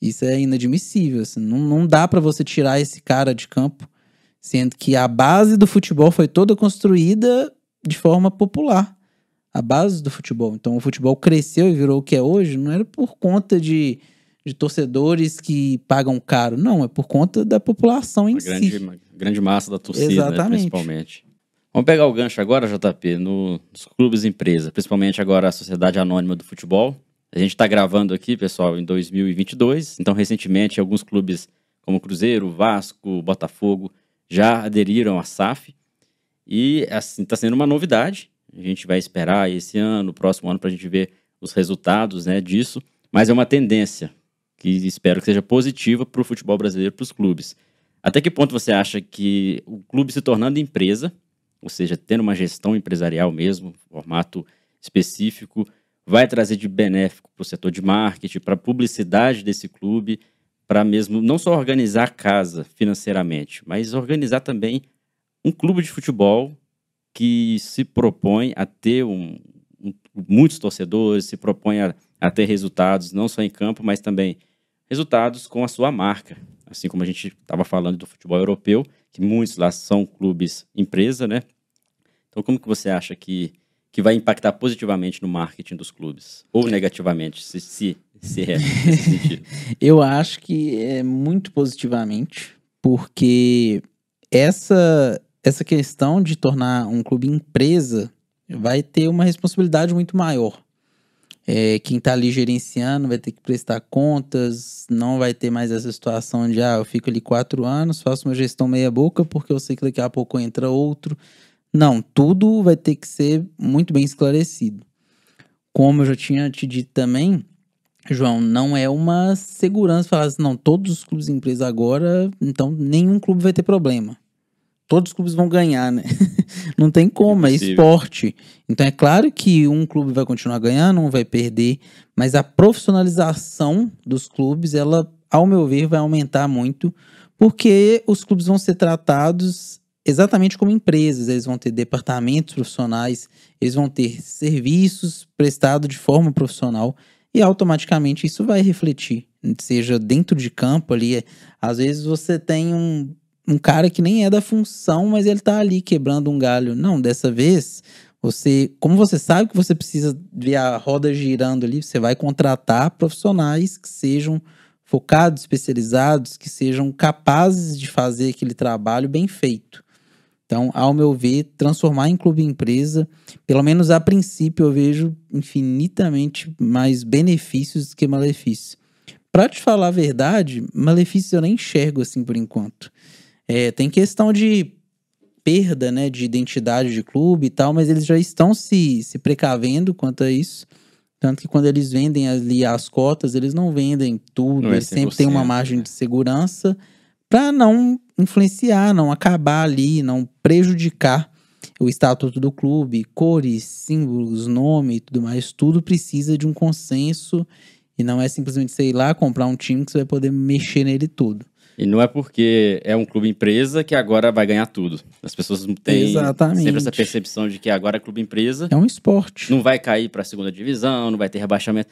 Isso é inadmissível. assim. Não, não dá para você tirar esse cara de campo, sendo que a base do futebol foi toda construída de forma popular. A base do futebol. Então o futebol cresceu e virou o que é hoje, não era por conta de, de torcedores que pagam caro. Não, é por conta da população em Uma si. grande, uma grande massa da torcida, né, principalmente. Vamos pegar o gancho agora, JP, no- nos clubes e empresa, principalmente agora a Sociedade Anônima do Futebol. A gente está gravando aqui, pessoal, em 2022. Então, recentemente, alguns clubes como Cruzeiro, Vasco, Botafogo já aderiram à SAF. E, assim, está sendo uma novidade. A gente vai esperar esse ano, próximo ano, para a gente ver os resultados né, disso. Mas é uma tendência que espero que seja positiva para o futebol brasileiro, para os clubes. Até que ponto você acha que o clube se tornando empresa, ou seja, tendo uma gestão empresarial mesmo, formato específico, vai trazer de benéfico para o setor de marketing, para a publicidade desse clube, para mesmo não só organizar a casa financeiramente, mas organizar também um clube de futebol que se propõe a ter um, um- muitos torcedores, se propõe a, a ter resultados, não só em campo, mas também resultados com a sua marca. Assim como a gente estava falando do futebol europeu, que muitos lá são clubes empresa, né? Então, como que você acha que, que vai impactar positivamente no marketing dos clubes? Ou negativamente, se, se, se é nesse sentido? Eu acho que é muito positivamente, porque essa, essa questão de tornar um clube empresa vai ter uma responsabilidade muito maior. É, quem tá ali gerenciando vai ter que prestar contas, não vai ter mais essa situação de, ah, eu fico ali quatro anos, faço uma gestão meia boca porque eu sei que daqui a pouco entra outro. Não, tudo vai ter que ser muito bem esclarecido. Como eu já tinha te dito também, João, não é uma segurança falar assim, não, todos os clubes empresa agora, então nenhum clube vai ter problema. Todos os clubes vão ganhar, né? não tem como, é Impossível. esporte. Então é claro que um clube vai continuar ganhando, um vai perder, mas a profissionalização dos clubes, ela, ao meu ver, vai aumentar muito, porque os clubes vão ser tratados exatamente como empresas, eles vão ter departamentos profissionais, eles vão ter serviços prestados de forma profissional e automaticamente isso vai refletir, seja dentro de campo ali. Às vezes você tem um, um cara que nem é da função, mas ele tá ali quebrando um galho. Não, dessa vez, você, como você sabe que você precisa ver a roda girando ali, você vai contratar profissionais que sejam focados, especializados, que sejam capazes de fazer aquele trabalho bem feito. Então, ao meu ver, transformar em clube empresa, pelo menos a princípio, eu vejo infinitamente mais benefícios do que malefícios. Pra te falar a verdade, malefícios eu nem enxergo assim por enquanto. É, tem questão de perda, né, de identidade de clube e tal, mas eles já estão se, se precavendo quanto a isso. Tanto que quando eles vendem ali as cotas, eles não vendem tudo, Não é eles sempre têm uma 100%, margem né? de segurança para não influenciar, não acabar ali, não prejudicar o estatuto do clube, cores, símbolos, nome e tudo mais, tudo precisa de um consenso e não é simplesmente, sei lá, comprar um time que você vai poder mexer nele tudo. E não é porque é um clube empresa que agora vai ganhar tudo. As pessoas têm Exatamente. sempre essa percepção de que agora é clube empresa, É um esporte. não vai cair para a segunda divisão, não vai ter rebaixamento.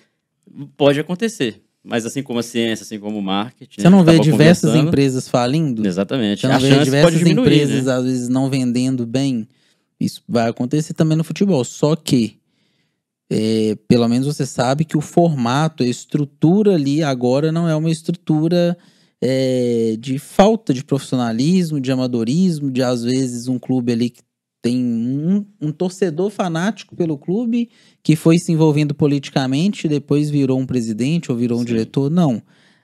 Pode acontecer. Mas assim como a ciência, assim como o marketing. Você a não vê diversas empresas falindo? Exatamente. Você A não vê chance diversas diminuir, empresas, né? às vezes, não vendendo bem. Isso vai acontecer também no futebol. Só que, é, pelo menos você sabe que o formato, a estrutura ali agora não é uma estrutura é, de falta de profissionalismo, de amadorismo, de às vezes um clube ali que tem um, um torcedor fanático pelo clube que foi se envolvendo politicamente e depois virou um presidente ou virou um Sim. diretor. Não.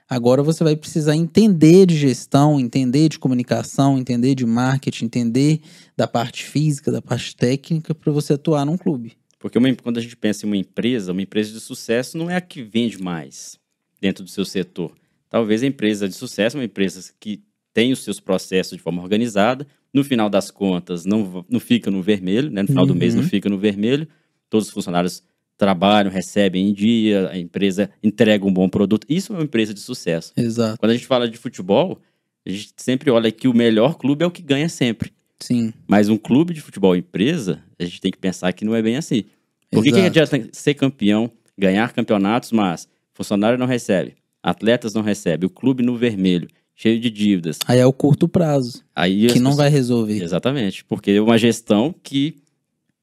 Agora você vai precisar entender de gestão, entender de comunicação, entender de marketing, entender da parte física, da parte técnica para você atuar num clube. Porque uma- quando a gente pensa em uma empresa, uma empresa de sucesso não é a que vende mais dentro do seu setor. Talvez a empresa de sucesso uma empresa que tem os seus processos de forma organizada, no final das contas não, não fica no vermelho, né? no final do mês não Uhum. fica no vermelho, todos os funcionários trabalham, recebem em dia, a empresa entrega um bom produto. Isso é uma empresa de sucesso. Exato. Quando a gente fala de futebol, a gente sempre olha que o melhor clube é o que ganha sempre. Sim. Mas um clube de futebol empresa, a gente tem que pensar que não é bem assim. Por que, que adianta ser campeão, ganhar campeonatos, mas funcionário não recebe, atletas não recebe, o clube no vermelho, cheio de dívidas. Aí é o curto prazo, Aí que não pessoas- vai resolver. Exatamente, porque é uma gestão que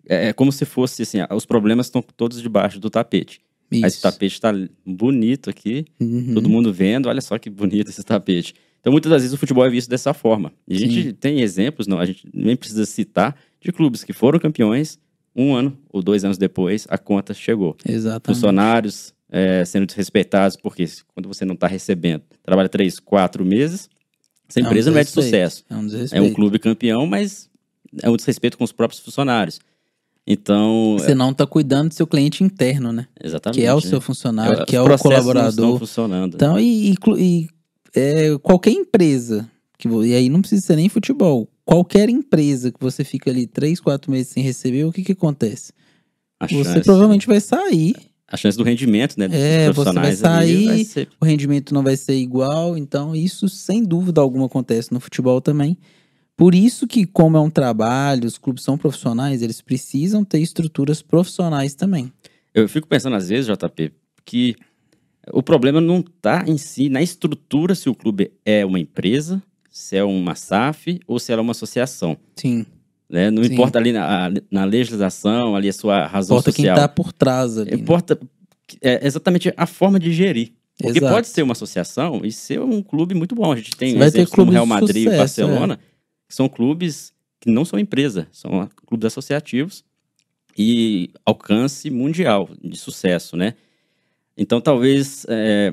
é é como se fosse assim, ah, os problemas estão todos debaixo do tapete. Aí esse Isso. tapete está bonito aqui, Uhum. todo mundo vendo, olha só que bonito esse tapete. Então, muitas das vezes o futebol é visto dessa forma. E a gente Sim. tem exemplos, não, a gente nem precisa citar, de clubes que foram campeões, um ano ou dois anos depois, a conta chegou. Exatamente. Funcionários é, sendo desrespeitados, porque quando você não está recebendo, trabalha três, quatro meses, essa É um empresa não é de sucesso. É um É um clube campeão, mas é um desrespeito com os próprios funcionários. Então, Você não tá cuidando do seu cliente interno, né? exatamente. Que é o né? seu funcionário, Os que é o processos Não colaborador. estão funcionando. Então, e, e e, é, qualquer empresa, que, e aí não precisa ser nem futebol, qualquer empresa que você fica ali três, quatro meses sem receber, o que que acontece? a, Você chance, provavelmente vai sair, a chance do rendimento, né? É, você vai ali vai sair- ser o rendimento não vai ser igual, então isso sem dúvida alguma acontece no futebol também. Por isso que, como é um trabalho, os clubes são profissionais, eles precisam ter estruturas profissionais também. Eu fico pensando às vezes, JP, que o problema não está em si na estrutura se o clube é uma empresa, se é uma SAF ou se ela é uma associação. Sim. Né? Não Sim. importa ali na, na legislação, ali a sua razão Importa quem social. tá por trás ali. né? Importa é, exatamente a forma de gerir. Porque Exato. pode ser uma associação e ser um clube muito bom. A gente tem exemplos como Real Madrid e sucesso, é. Barcelona, que são clubes que não são empresa, são clubes associativos e alcance mundial de sucesso, né? Então, talvez é,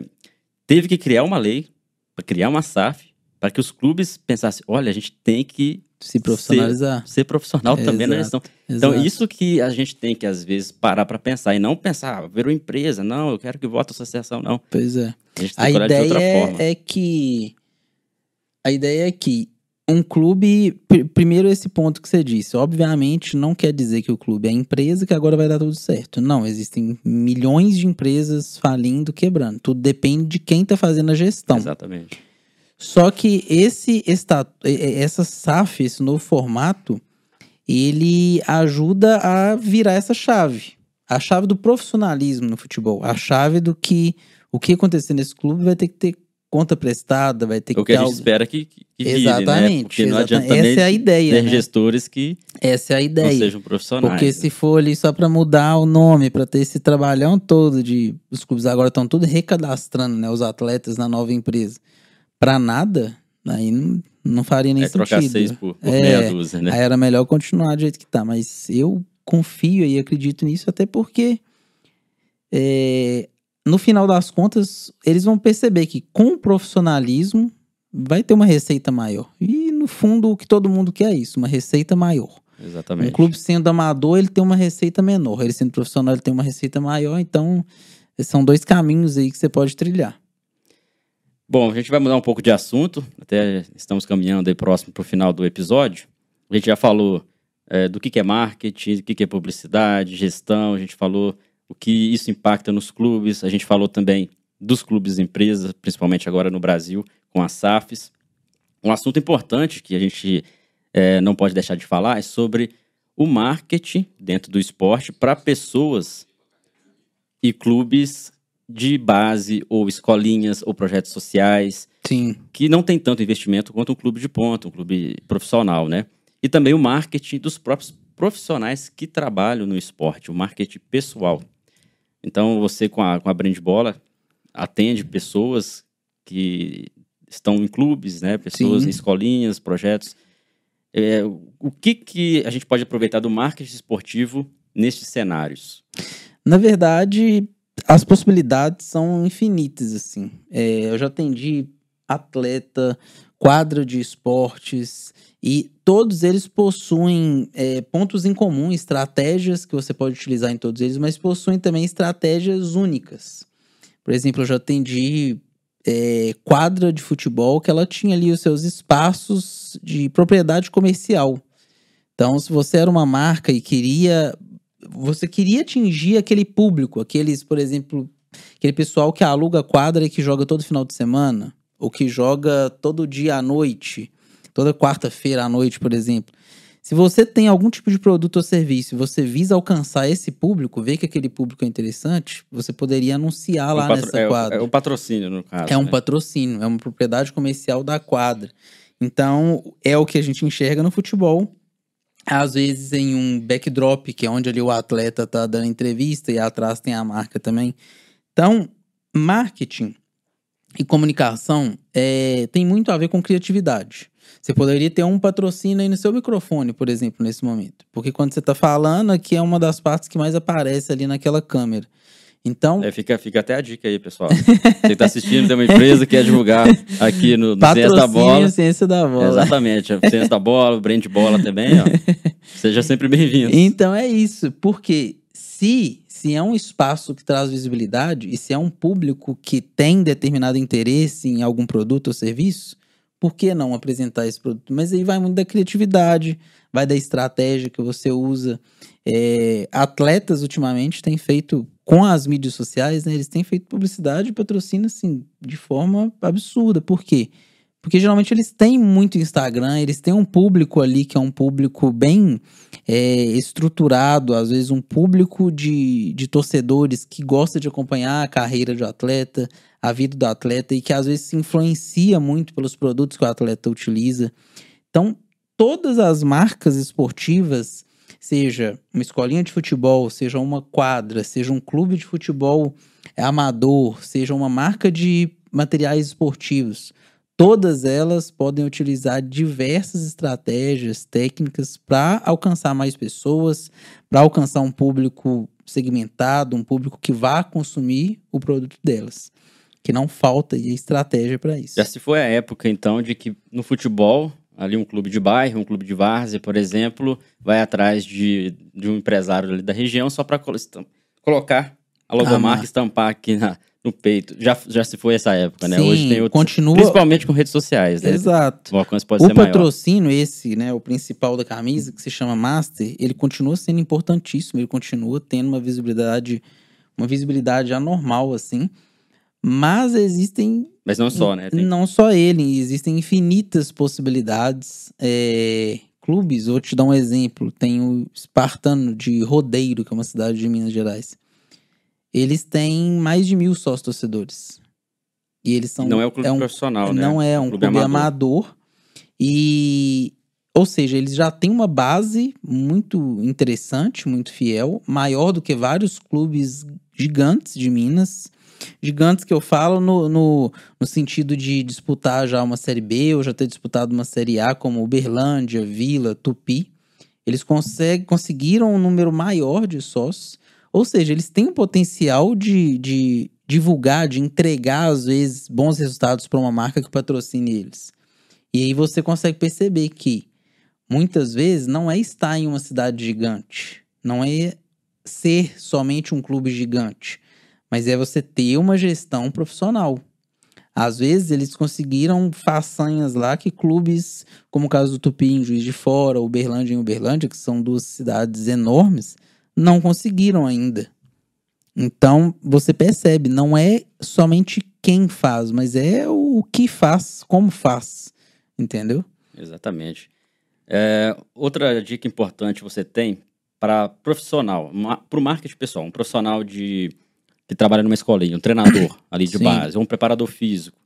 teve que criar uma lei para criar uma SAF para que os clubes pensassem, olha, a gente tem que Se profissionalizar. ser profissional também na Exato, gestão. Então, Exato. isso que a gente tem que, às vezes, parar para pensar e não pensar, ah, virou empresa, não, eu quero que vote a associação, não. Pois é. A A ideia é, é que. A ideia é que um clube. pr- Primeiro, esse ponto que você disse. Obviamente, não quer dizer que o clube é empresa que agora vai dar tudo certo. Não, existem milhões de empresas falindo, quebrando. Tudo depende de quem tá fazendo a gestão. Exatamente. Só que esse essa SAF, esse novo formato, ele ajuda a virar essa chave. A chave do profissionalismo no futebol. A chave do que o que acontecer nesse clube vai ter que ter conta prestada, vai ter que o que a gente algo- espera que, que vire, né? Exatamente. Porque não exatamente. adianta Essa é a ideia. ter né? gestores que Essa é a não ideia. sejam profissionais. Porque né? se for ali só pra mudar o nome, pra ter esse trabalhão todo de. Os clubes agora estão tudo recadastrando, né? Os atletas na nova empresa. Pra nada, aí não, não faria nem é trocar sentido. seis por, por É, meia dúzia, né? Aí era melhor continuar do jeito que tá. Mas eu confio e acredito nisso, até porque é, no final das contas, eles vão perceber que com o profissionalismo vai ter uma receita maior. E no fundo, o que todo mundo quer é isso, uma receita maior. Exatamente. Um clube sendo amador, ele tem uma receita menor. Ele sendo profissional, ele tem uma receita maior. Então, são dois caminhos aí que você pode trilhar. Bom, a gente vai mudar um pouco de assunto, até estamos caminhando aí próximo para o final do episódio. A gente já falou é, do que, que é marketing, do que, que é publicidade, gestão, a gente falou o que isso impacta nos clubes, a gente falou também dos clubes e empresas, principalmente agora no Brasil, com as SAFs. Um assunto importante que a gente é, não pode deixar de falar é sobre o marketing dentro do esporte para pessoas e clubes de base ou escolinhas ou projetos sociais Sim, que não tem tanto investimento quanto um clube de ponta, um clube profissional, né? E também o marketing dos próprios profissionais que trabalham no esporte, o marketing pessoal. Então, você com a, com a Brand Bola atende pessoas que estão em clubes, né? Pessoas Sim. em escolinhas, projetos. É, o que, que a gente pode aproveitar do marketing esportivo nestes cenários? Na verdade, as possibilidades são infinitas, assim. É, eu já atendi atleta, quadro de esportes, e todos eles possuem é, pontos em comum, estratégias que você pode utilizar em todos eles, mas possuem também estratégias únicas. Por exemplo, eu já atendi é, quadra de futebol que ela tinha ali os seus espaços de propriedade comercial. Então, se você era uma marca e queria você queria atingir aquele público, aqueles, por exemplo, aquele pessoal que aluga quadra e que joga todo final de semana, ou que joga todo dia à noite, toda quarta-feira à noite, por exemplo. Se você tem algum tipo de produto ou serviço e você visa alcançar esse público, ver que aquele público é interessante, você poderia anunciar lá nessa é, o- quadra. é o patrocínio, no caso. É um né? patrocínio, é uma propriedade comercial da quadra. Então, é o que a gente enxerga no futebol. Às vezes em um backdrop, que é onde ali o atleta tá dando entrevista e atrás tem a marca também. Então, marketing e comunicação é, tem muito a ver com criatividade. Você poderia ter um patrocínio aí no seu microfone, por exemplo, nesse momento. Porque quando você está falando, aqui é uma das partes que mais aparece ali naquela câmera. Então. É, fica, fica até a dica aí, pessoal. Você está assistindo, tem uma empresa que quer divulgar aqui no, no Ciência da Bola. Ciência da Bola. Exatamente. Ciência da Bola, Brand Bola também, ó. Seja sempre bem-vindo. Então é isso. Porque se, se é um espaço que traz visibilidade e se é um público que tem determinado interesse em algum produto ou serviço, por que não apresentar esse produto? Mas aí vai muito da criatividade, vai da estratégia que você usa. É, atletas ultimamente têm feito com as mídias sociais, né, eles têm feito publicidade e patrocínio assim de forma absurda. Por quê? Porque geralmente eles têm muito Instagram, eles têm um público ali que é um público bem é, estruturado, às vezes um público de, de torcedores que gosta de acompanhar a carreira do atleta, a vida do atleta e que às vezes se influencia muito pelos produtos que o atleta utiliza. Então, todas as marcas esportivas, seja uma escolinha de futebol, seja uma quadra, seja um clube de futebol amador, seja uma marca de materiais esportivos, todas elas podem utilizar diversas estratégias técnicas para alcançar mais pessoas, para alcançar um público segmentado, um público que vá consumir o produto delas que não falta estratégia para isso. Já se foi a época, então, de que no futebol, ali um clube de bairro, um clube de várzea, por exemplo, vai atrás de, de um empresário ali da região só para colocar a logomarca, ah, estampar aqui na, no peito. Já, já se foi essa época, né? Sim, Hoje tem outro, continua... Principalmente com redes sociais, né? Exato. O alcance pode o ser patrocínio, maior. esse, né, o principal da camisa, que se chama Master, ele continua sendo importantíssimo, ele continua tendo uma visibilidade, uma visibilidade anormal, assim. Mas existem. Mas não só, né? Tem... Não só ele, existem infinitas possibilidades. É, clubes, vou te dar um exemplo. Tem o Espartano de Rodeiro, que é uma cidade de Minas Gerais. Eles têm mais de mil sócios torcedores. E eles são. Não é um clube é um, profissional, né? Não é um clube, clube amador. amador. E. Ou seja, eles já têm uma base muito interessante, muito fiel, maior do que vários clubes gigantes de Minas Gigantes que eu falo no, no, no, sentido de disputar já uma Série B ou já ter disputado uma Série A, como Uberlândia, Vila, Tupi. Eles conseguem, conseguiram um número maior de sócios. Ou seja, eles têm o potencial de, de divulgar, de entregar, às vezes, bons resultados para uma marca que patrocine eles. E aí você consegue perceber que muitas vezes não é estar em uma cidade gigante, não é ser somente um clube gigante, mas é você ter uma gestão profissional. Às vezes eles conseguiram façanhas lá que clubes, como o caso do Tupi em Juiz de Fora, Uberlândia em Uberlândia, que são duas cidades enormes, não conseguiram ainda. Então você percebe, não é somente quem faz, mas é o que faz, como faz. Entendeu? Exatamente. É, outra dica importante você tem para profissional, para o marketing pessoal, um profissional de que trabalha numa escolinha, um treinador ali de Sim. base, um preparador físico,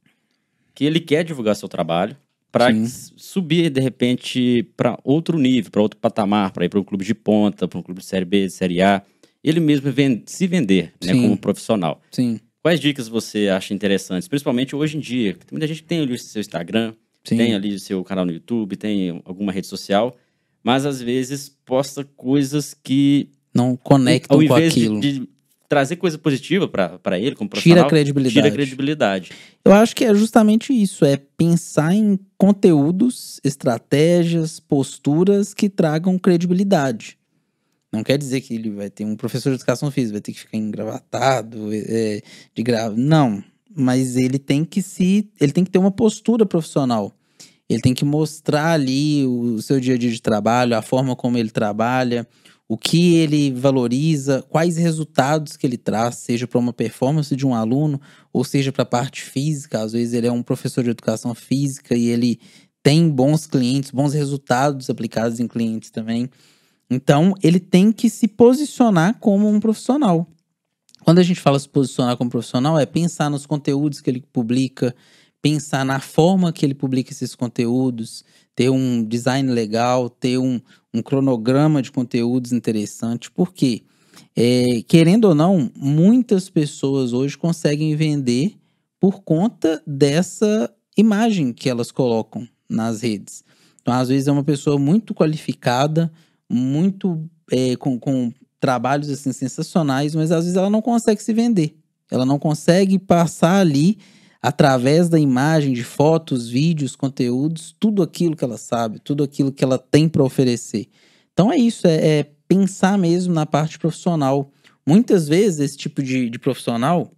que ele quer divulgar seu trabalho para subir de repente para outro nível, para outro patamar, para ir para um clube de ponta, para um clube de série B, de série A, ele mesmo vende, se vender, né, como profissional. Sim. Quais dicas você acha interessantes, principalmente hoje em dia? Tem muita gente que tem ali o seu Instagram, Sim. tem ali o seu canal no YouTube, tem alguma rede social, mas às vezes posta coisas que não conectam com aquilo. De, de trazer coisa positiva para ele como profissional. Tira a credibilidade. Tira a credibilidade. Eu acho que é justamente isso, é pensar em conteúdos, estratégias, posturas que tragam credibilidade. Não quer dizer que ele vai ter um professor de educação física, vai ter que ficar engravatado, é, de grave. Não. Mas ele tem que se. Ele tem que ter uma postura profissional. Ele tem que mostrar ali o seu dia a dia de trabalho, a forma como ele trabalha, o que ele valoriza, quais resultados que ele traz, seja para uma performance de um aluno, ou seja para a parte física. Às vezes ele é um professor de educação física e ele tem bons clientes, bons resultados aplicados em clientes também. Então, ele tem que se posicionar como um profissional. Quando a gente fala se posicionar como profissional, é pensar nos conteúdos que ele publica, pensar na forma que ele publica esses conteúdos, ter um design legal, ter um, um cronograma de conteúdos interessante, porque, é, querendo ou não, muitas pessoas hoje conseguem vender por conta dessa imagem que elas colocam nas redes. Então, às vezes, é uma pessoa muito qualificada, muito é, com, com trabalhos assim, sensacionais, mas às vezes ela não consegue se vender. Ela não consegue passar ali, através da imagem, de fotos, vídeos, conteúdos, tudo aquilo que ela sabe, tudo aquilo que ela tem para oferecer. Então é isso, é, é, pensar mesmo na parte profissional. Muitas vezes esse tipo de, de profissional,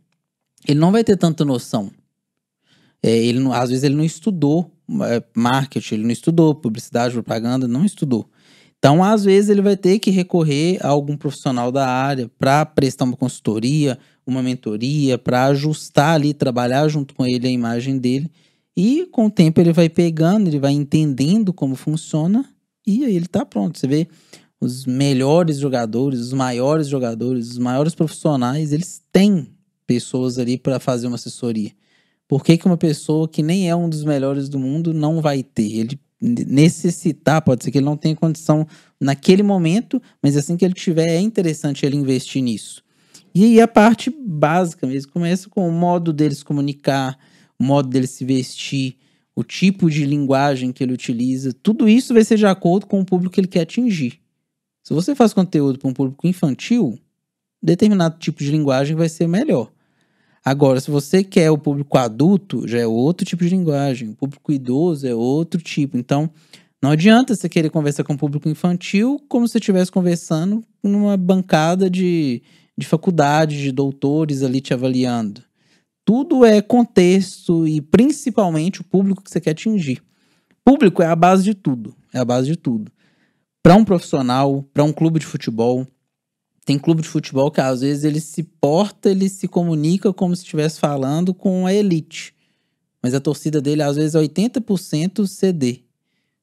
ele não vai ter tanta noção. É, ele não, às vezes ele não estudou é, marketing, ele não estudou publicidade, propaganda, não estudou. Então, às vezes, ele vai ter que recorrer a algum profissional da área para prestar uma consultoria, uma mentoria, para ajustar ali, trabalhar junto com ele a imagem dele. E com o tempo ele vai pegando, ele vai entendendo como funciona e aí ele tá pronto. Você vê os melhores jogadores, os maiores jogadores, os maiores profissionais, eles têm pessoas ali para fazer uma assessoria. Por que, que uma pessoa que nem é um dos melhores do mundo não vai ter? Ele necessitar, pode ser que ele não tenha condição naquele momento, mas assim que ele tiver, é interessante ele investir nisso. E a parte básica mesmo começa com o modo dele se comunicar, o modo dele se vestir, o tipo de linguagem que ele utiliza. Tudo isso vai ser de acordo com o público que ele quer atingir. Se você faz conteúdo para um público infantil, determinado tipo de linguagem vai ser melhor. Agora, se você quer o público adulto, já é outro tipo de linguagem. O público idoso é outro tipo. Então, não adianta você querer conversar com o público infantil como se estivesse conversando numa bancada de, de faculdade, de doutores ali te avaliando. Tudo é contexto e principalmente o público que você quer atingir. Público é a base de tudo. É a base de tudo. Para um profissional, para um clube de futebol, tem clube de futebol que às vezes ele se porta, ele se comunica como se estivesse falando com a elite. Mas a torcida dele às vezes é 80% CD.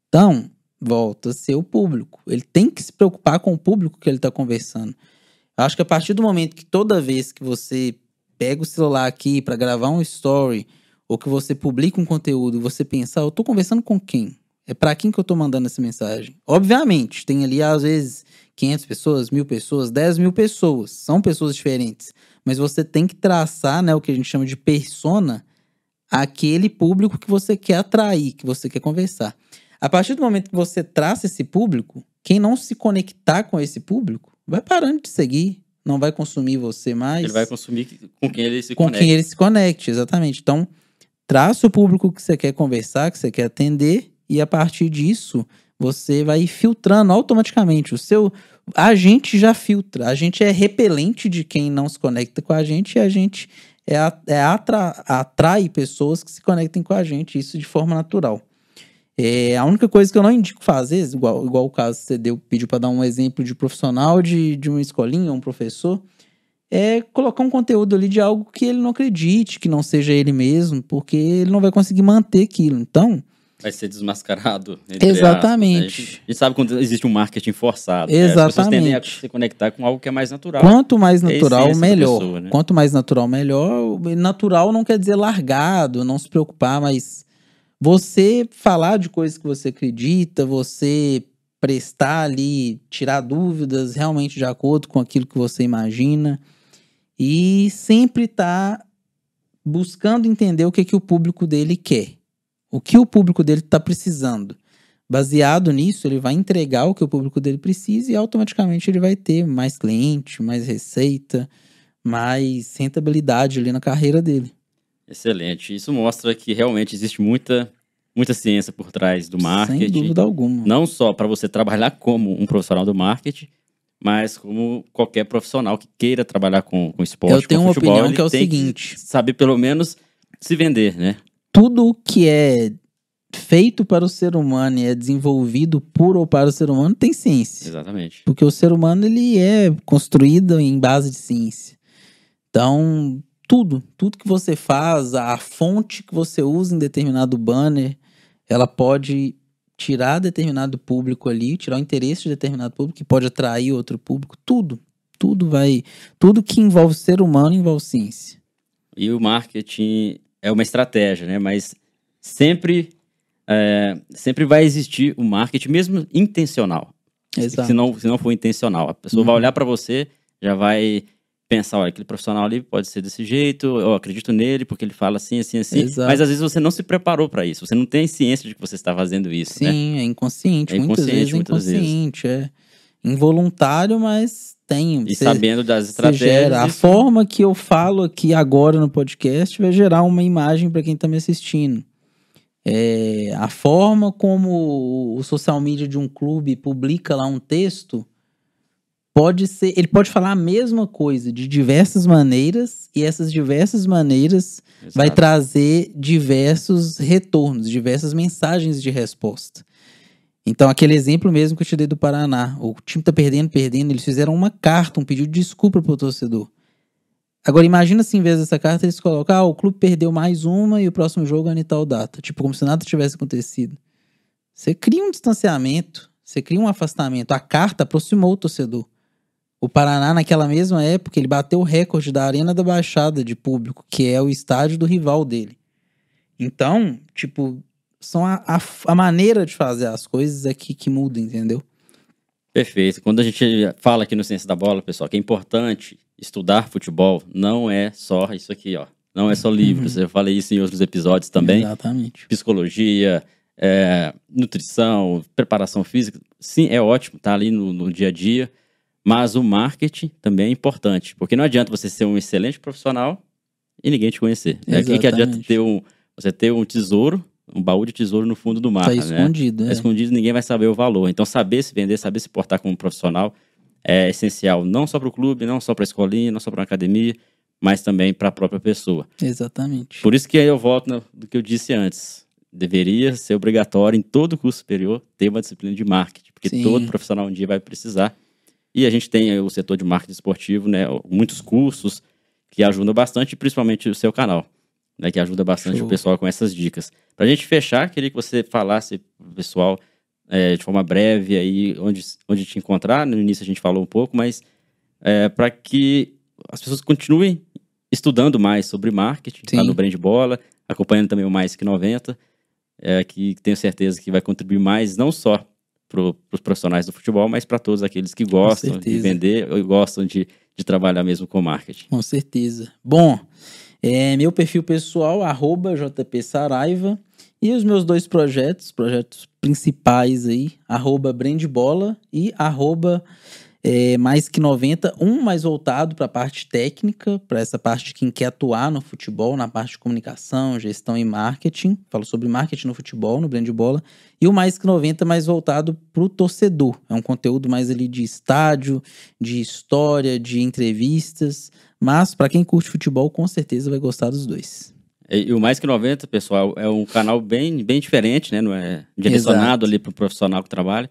Então, volta a ser o público. Ele tem que se preocupar com o público que ele está conversando. Acho que a partir do momento que toda vez que você pega o celular aqui para gravar um story ou que você publica um conteúdo, você pensar, eu estou conversando com quem? É para quem que eu estou mandando essa mensagem? Obviamente, tem ali às vezes 500 pessoas, mil pessoas, 10 mil pessoas. São pessoas diferentes. Mas você tem que traçar, né, o que a gente chama de persona, aquele público que você quer atrair, que você quer conversar. A partir do momento que você traça esse público, quem não se conectar com esse público vai parando de seguir, não vai consumir você mais. Ele vai consumir com quem ele se com conecta. quem ele se conecte, exatamente. Então, traça o público que você quer conversar, que você quer atender, e a partir disso, você vai filtrando automaticamente. O seu. A gente já filtra. A gente é repelente de quem não se conecta com a gente e a gente é, é atra, atrai pessoas que se conectem com a gente, isso de forma natural. É, a única coisa que eu não indico fazer, igual, igual o caso que você deu, pediu para dar um exemplo de profissional de, de uma escolinha, um professor, é colocar um conteúdo ali de algo que ele não acredite, que não seja ele mesmo, porque ele não vai conseguir manter aquilo. Então, vai ser desmascarado. Exatamente. Aspas, né? a, gente, a, gente, sabe quando existe um marketing forçado. Exatamente. Né? As pessoas tendem a se conectar com algo que é mais natural. Quanto mais natural, é melhor. Pessoa, né? Quanto mais natural, melhor. Natural não quer dizer largado, não se preocupar, mas você falar de coisas que você acredita, você prestar ali, tirar dúvidas realmente de acordo com aquilo que você imagina e sempre estar tá buscando entender o que, que o público dele quer. O que o público dele está precisando. Baseado nisso, ele vai entregar o que o público dele precisa e automaticamente ele vai ter mais cliente, mais receita, mais rentabilidade ali na carreira dele. Excelente. Isso mostra que realmente existe muita, muita ciência por trás do marketing. Sem dúvida alguma. Não só para você trabalhar como um profissional do marketing, mas como qualquer profissional que queira trabalhar com, com esporte. Eu tenho uma futebol, opinião que é o seguinte: saber pelo menos se vender, né? tudo que é feito para o ser humano e é desenvolvido por ou para o ser humano tem ciência. Exatamente. Porque o ser humano ele é construído em base de ciência. Então, tudo, tudo que você faz, a fonte que você usa em determinado banner, ela pode tirar determinado público ali, tirar o interesse de determinado público, que pode atrair outro público, tudo. Tudo vai, tudo que envolve ser humano envolve ciência. E o marketing é uma estratégia, né? Mas sempre, é, sempre vai existir o marketing, mesmo intencional. Exato. Se não, se não for intencional. A pessoa uhum. vai olhar para você, já vai pensar, olha, aquele profissional ali pode ser desse jeito, eu acredito nele porque ele fala assim, assim, assim. Exato. Mas às vezes você não se preparou para isso, você não tem ciência de que você está fazendo isso, né? Sim, é inconsciente. É muitas inconsciente, vezes é muitas vezes. inconsciente. É involuntário, mas tem. E Você- sabendo das estratégias. gera. A isso- forma que eu falo aqui agora no podcast vai gerar uma imagem para quem está me assistindo. É, a forma como o social media de um clube publica lá um texto pode ser. Ele pode falar a mesma coisa de diversas maneiras, e essas diversas maneiras vai Exato. trazer diversos retornos, diversas mensagens de resposta. Então, aquele exemplo mesmo que eu te dei do Paraná. O time tá perdendo, perdendo. Eles fizeram uma carta, um pedido de desculpa pro torcedor. Agora, imagina se em vez dessa carta eles colocam: ah, o clube perdeu mais uma e o próximo jogo é em tal data. Tipo, como se nada tivesse acontecido. Você cria um distanciamento, você cria um afastamento. A carta aproximou o torcedor. O Paraná, naquela mesma época, ele bateu o recorde da Arena da Baixada de público, que é o estádio do rival dele. Então, tipo, são a, a, a maneira de fazer as coisas aqui que muda, entendeu? Perfeito. Quando a gente fala aqui no Ciência da Bola, pessoal, que é importante estudar futebol, não é só isso aqui, ó. Não é só livros. Eu falei isso em outros episódios também. Exatamente. Psicologia, é, nutrição, preparação física. Sim, é ótimo, tá ali no, no dia a dia. Mas o marketing também é importante. Porque não adianta você ser um excelente profissional e ninguém te conhecer. É aqui que adianta ter um, você ter um tesouro, um baú de tesouro no fundo do mar. Tá né? escondido, É né? escondido, ninguém vai saber o valor. Então, saber se vender, saber se portar como profissional é essencial, não só para o clube, não só para a escolinha, não só para a academia, mas também para a própria pessoa. Exatamente. Por isso que eu volto no, do que eu disse antes. Deveria ser obrigatório em todo curso superior ter uma disciplina de marketing, porque Sim. todo profissional um dia vai precisar. E a gente tem o setor de marketing esportivo, né? Muitos cursos que ajudam bastante, principalmente o seu canal, né? Que ajuda bastante Show. o pessoal com essas dicas. Pra gente fechar, queria que você falasse pro pessoal é, de forma breve aí onde, onde te encontrar. No início a gente falou um pouco, mas é, para que as pessoas continuem estudando mais sobre marketing, tá Sim. no Brand Bola, acompanhando também o Mais Que 90, é, que tenho certeza que vai contribuir mais, não só para os profissionais do futebol, mas para todos aqueles que gostam de vender ou gostam de, de trabalhar mesmo com marketing. Com certeza. Bom, é, meu perfil pessoal, arroba JP Saraiva. E os meus dois projetos, projetos principais aí, arroba Brandbola e arroba é, mais que 90, um mais voltado para a parte técnica, para essa parte de quem quer atuar no futebol, na parte de comunicação, gestão e marketing. Falo sobre marketing no futebol, no Brandbola. E o mais que 90 mais voltado para o torcedor. É um conteúdo mais ali de estádio, de história, de entrevistas. Mas para quem curte futebol, com certeza vai gostar dos dois. E, e o Mais Que 90, pessoal, é um canal bem, bem diferente, né? Não é direcionado Exato. ali para o profissional que trabalha.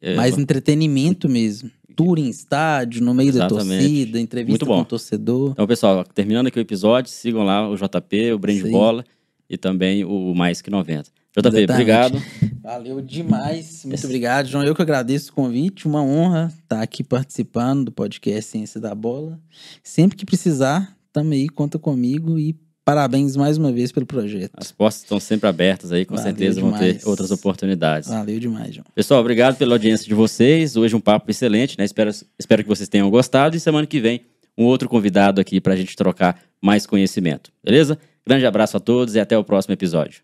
É, Mais entretenimento mesmo. Tour em estádio, no meio Exatamente. da torcida, entrevista com o torcedor. Então, pessoal, terminando aqui o episódio, sigam lá o JP, o Brand. Bola e também o Mais Que 90. JP, Exatamente. obrigado. Valeu demais. Muito obrigado, João. Eu que agradeço o convite. Uma honra estar aqui participando do podcast Ciência da Bola. Sempre que precisar, tamo aí, conta comigo e parabéns mais uma vez pelo projeto. As portas estão sempre abertas aí, com Valeu certeza vão ter demais. outras oportunidades. Valeu demais, João. Pessoal, obrigado pela audiência de vocês. Hoje um papo excelente, né? Espero, espero que vocês tenham gostado. E semana que vem, um outro convidado aqui para a gente trocar mais conhecimento. Beleza? Grande abraço a todos e até o próximo episódio.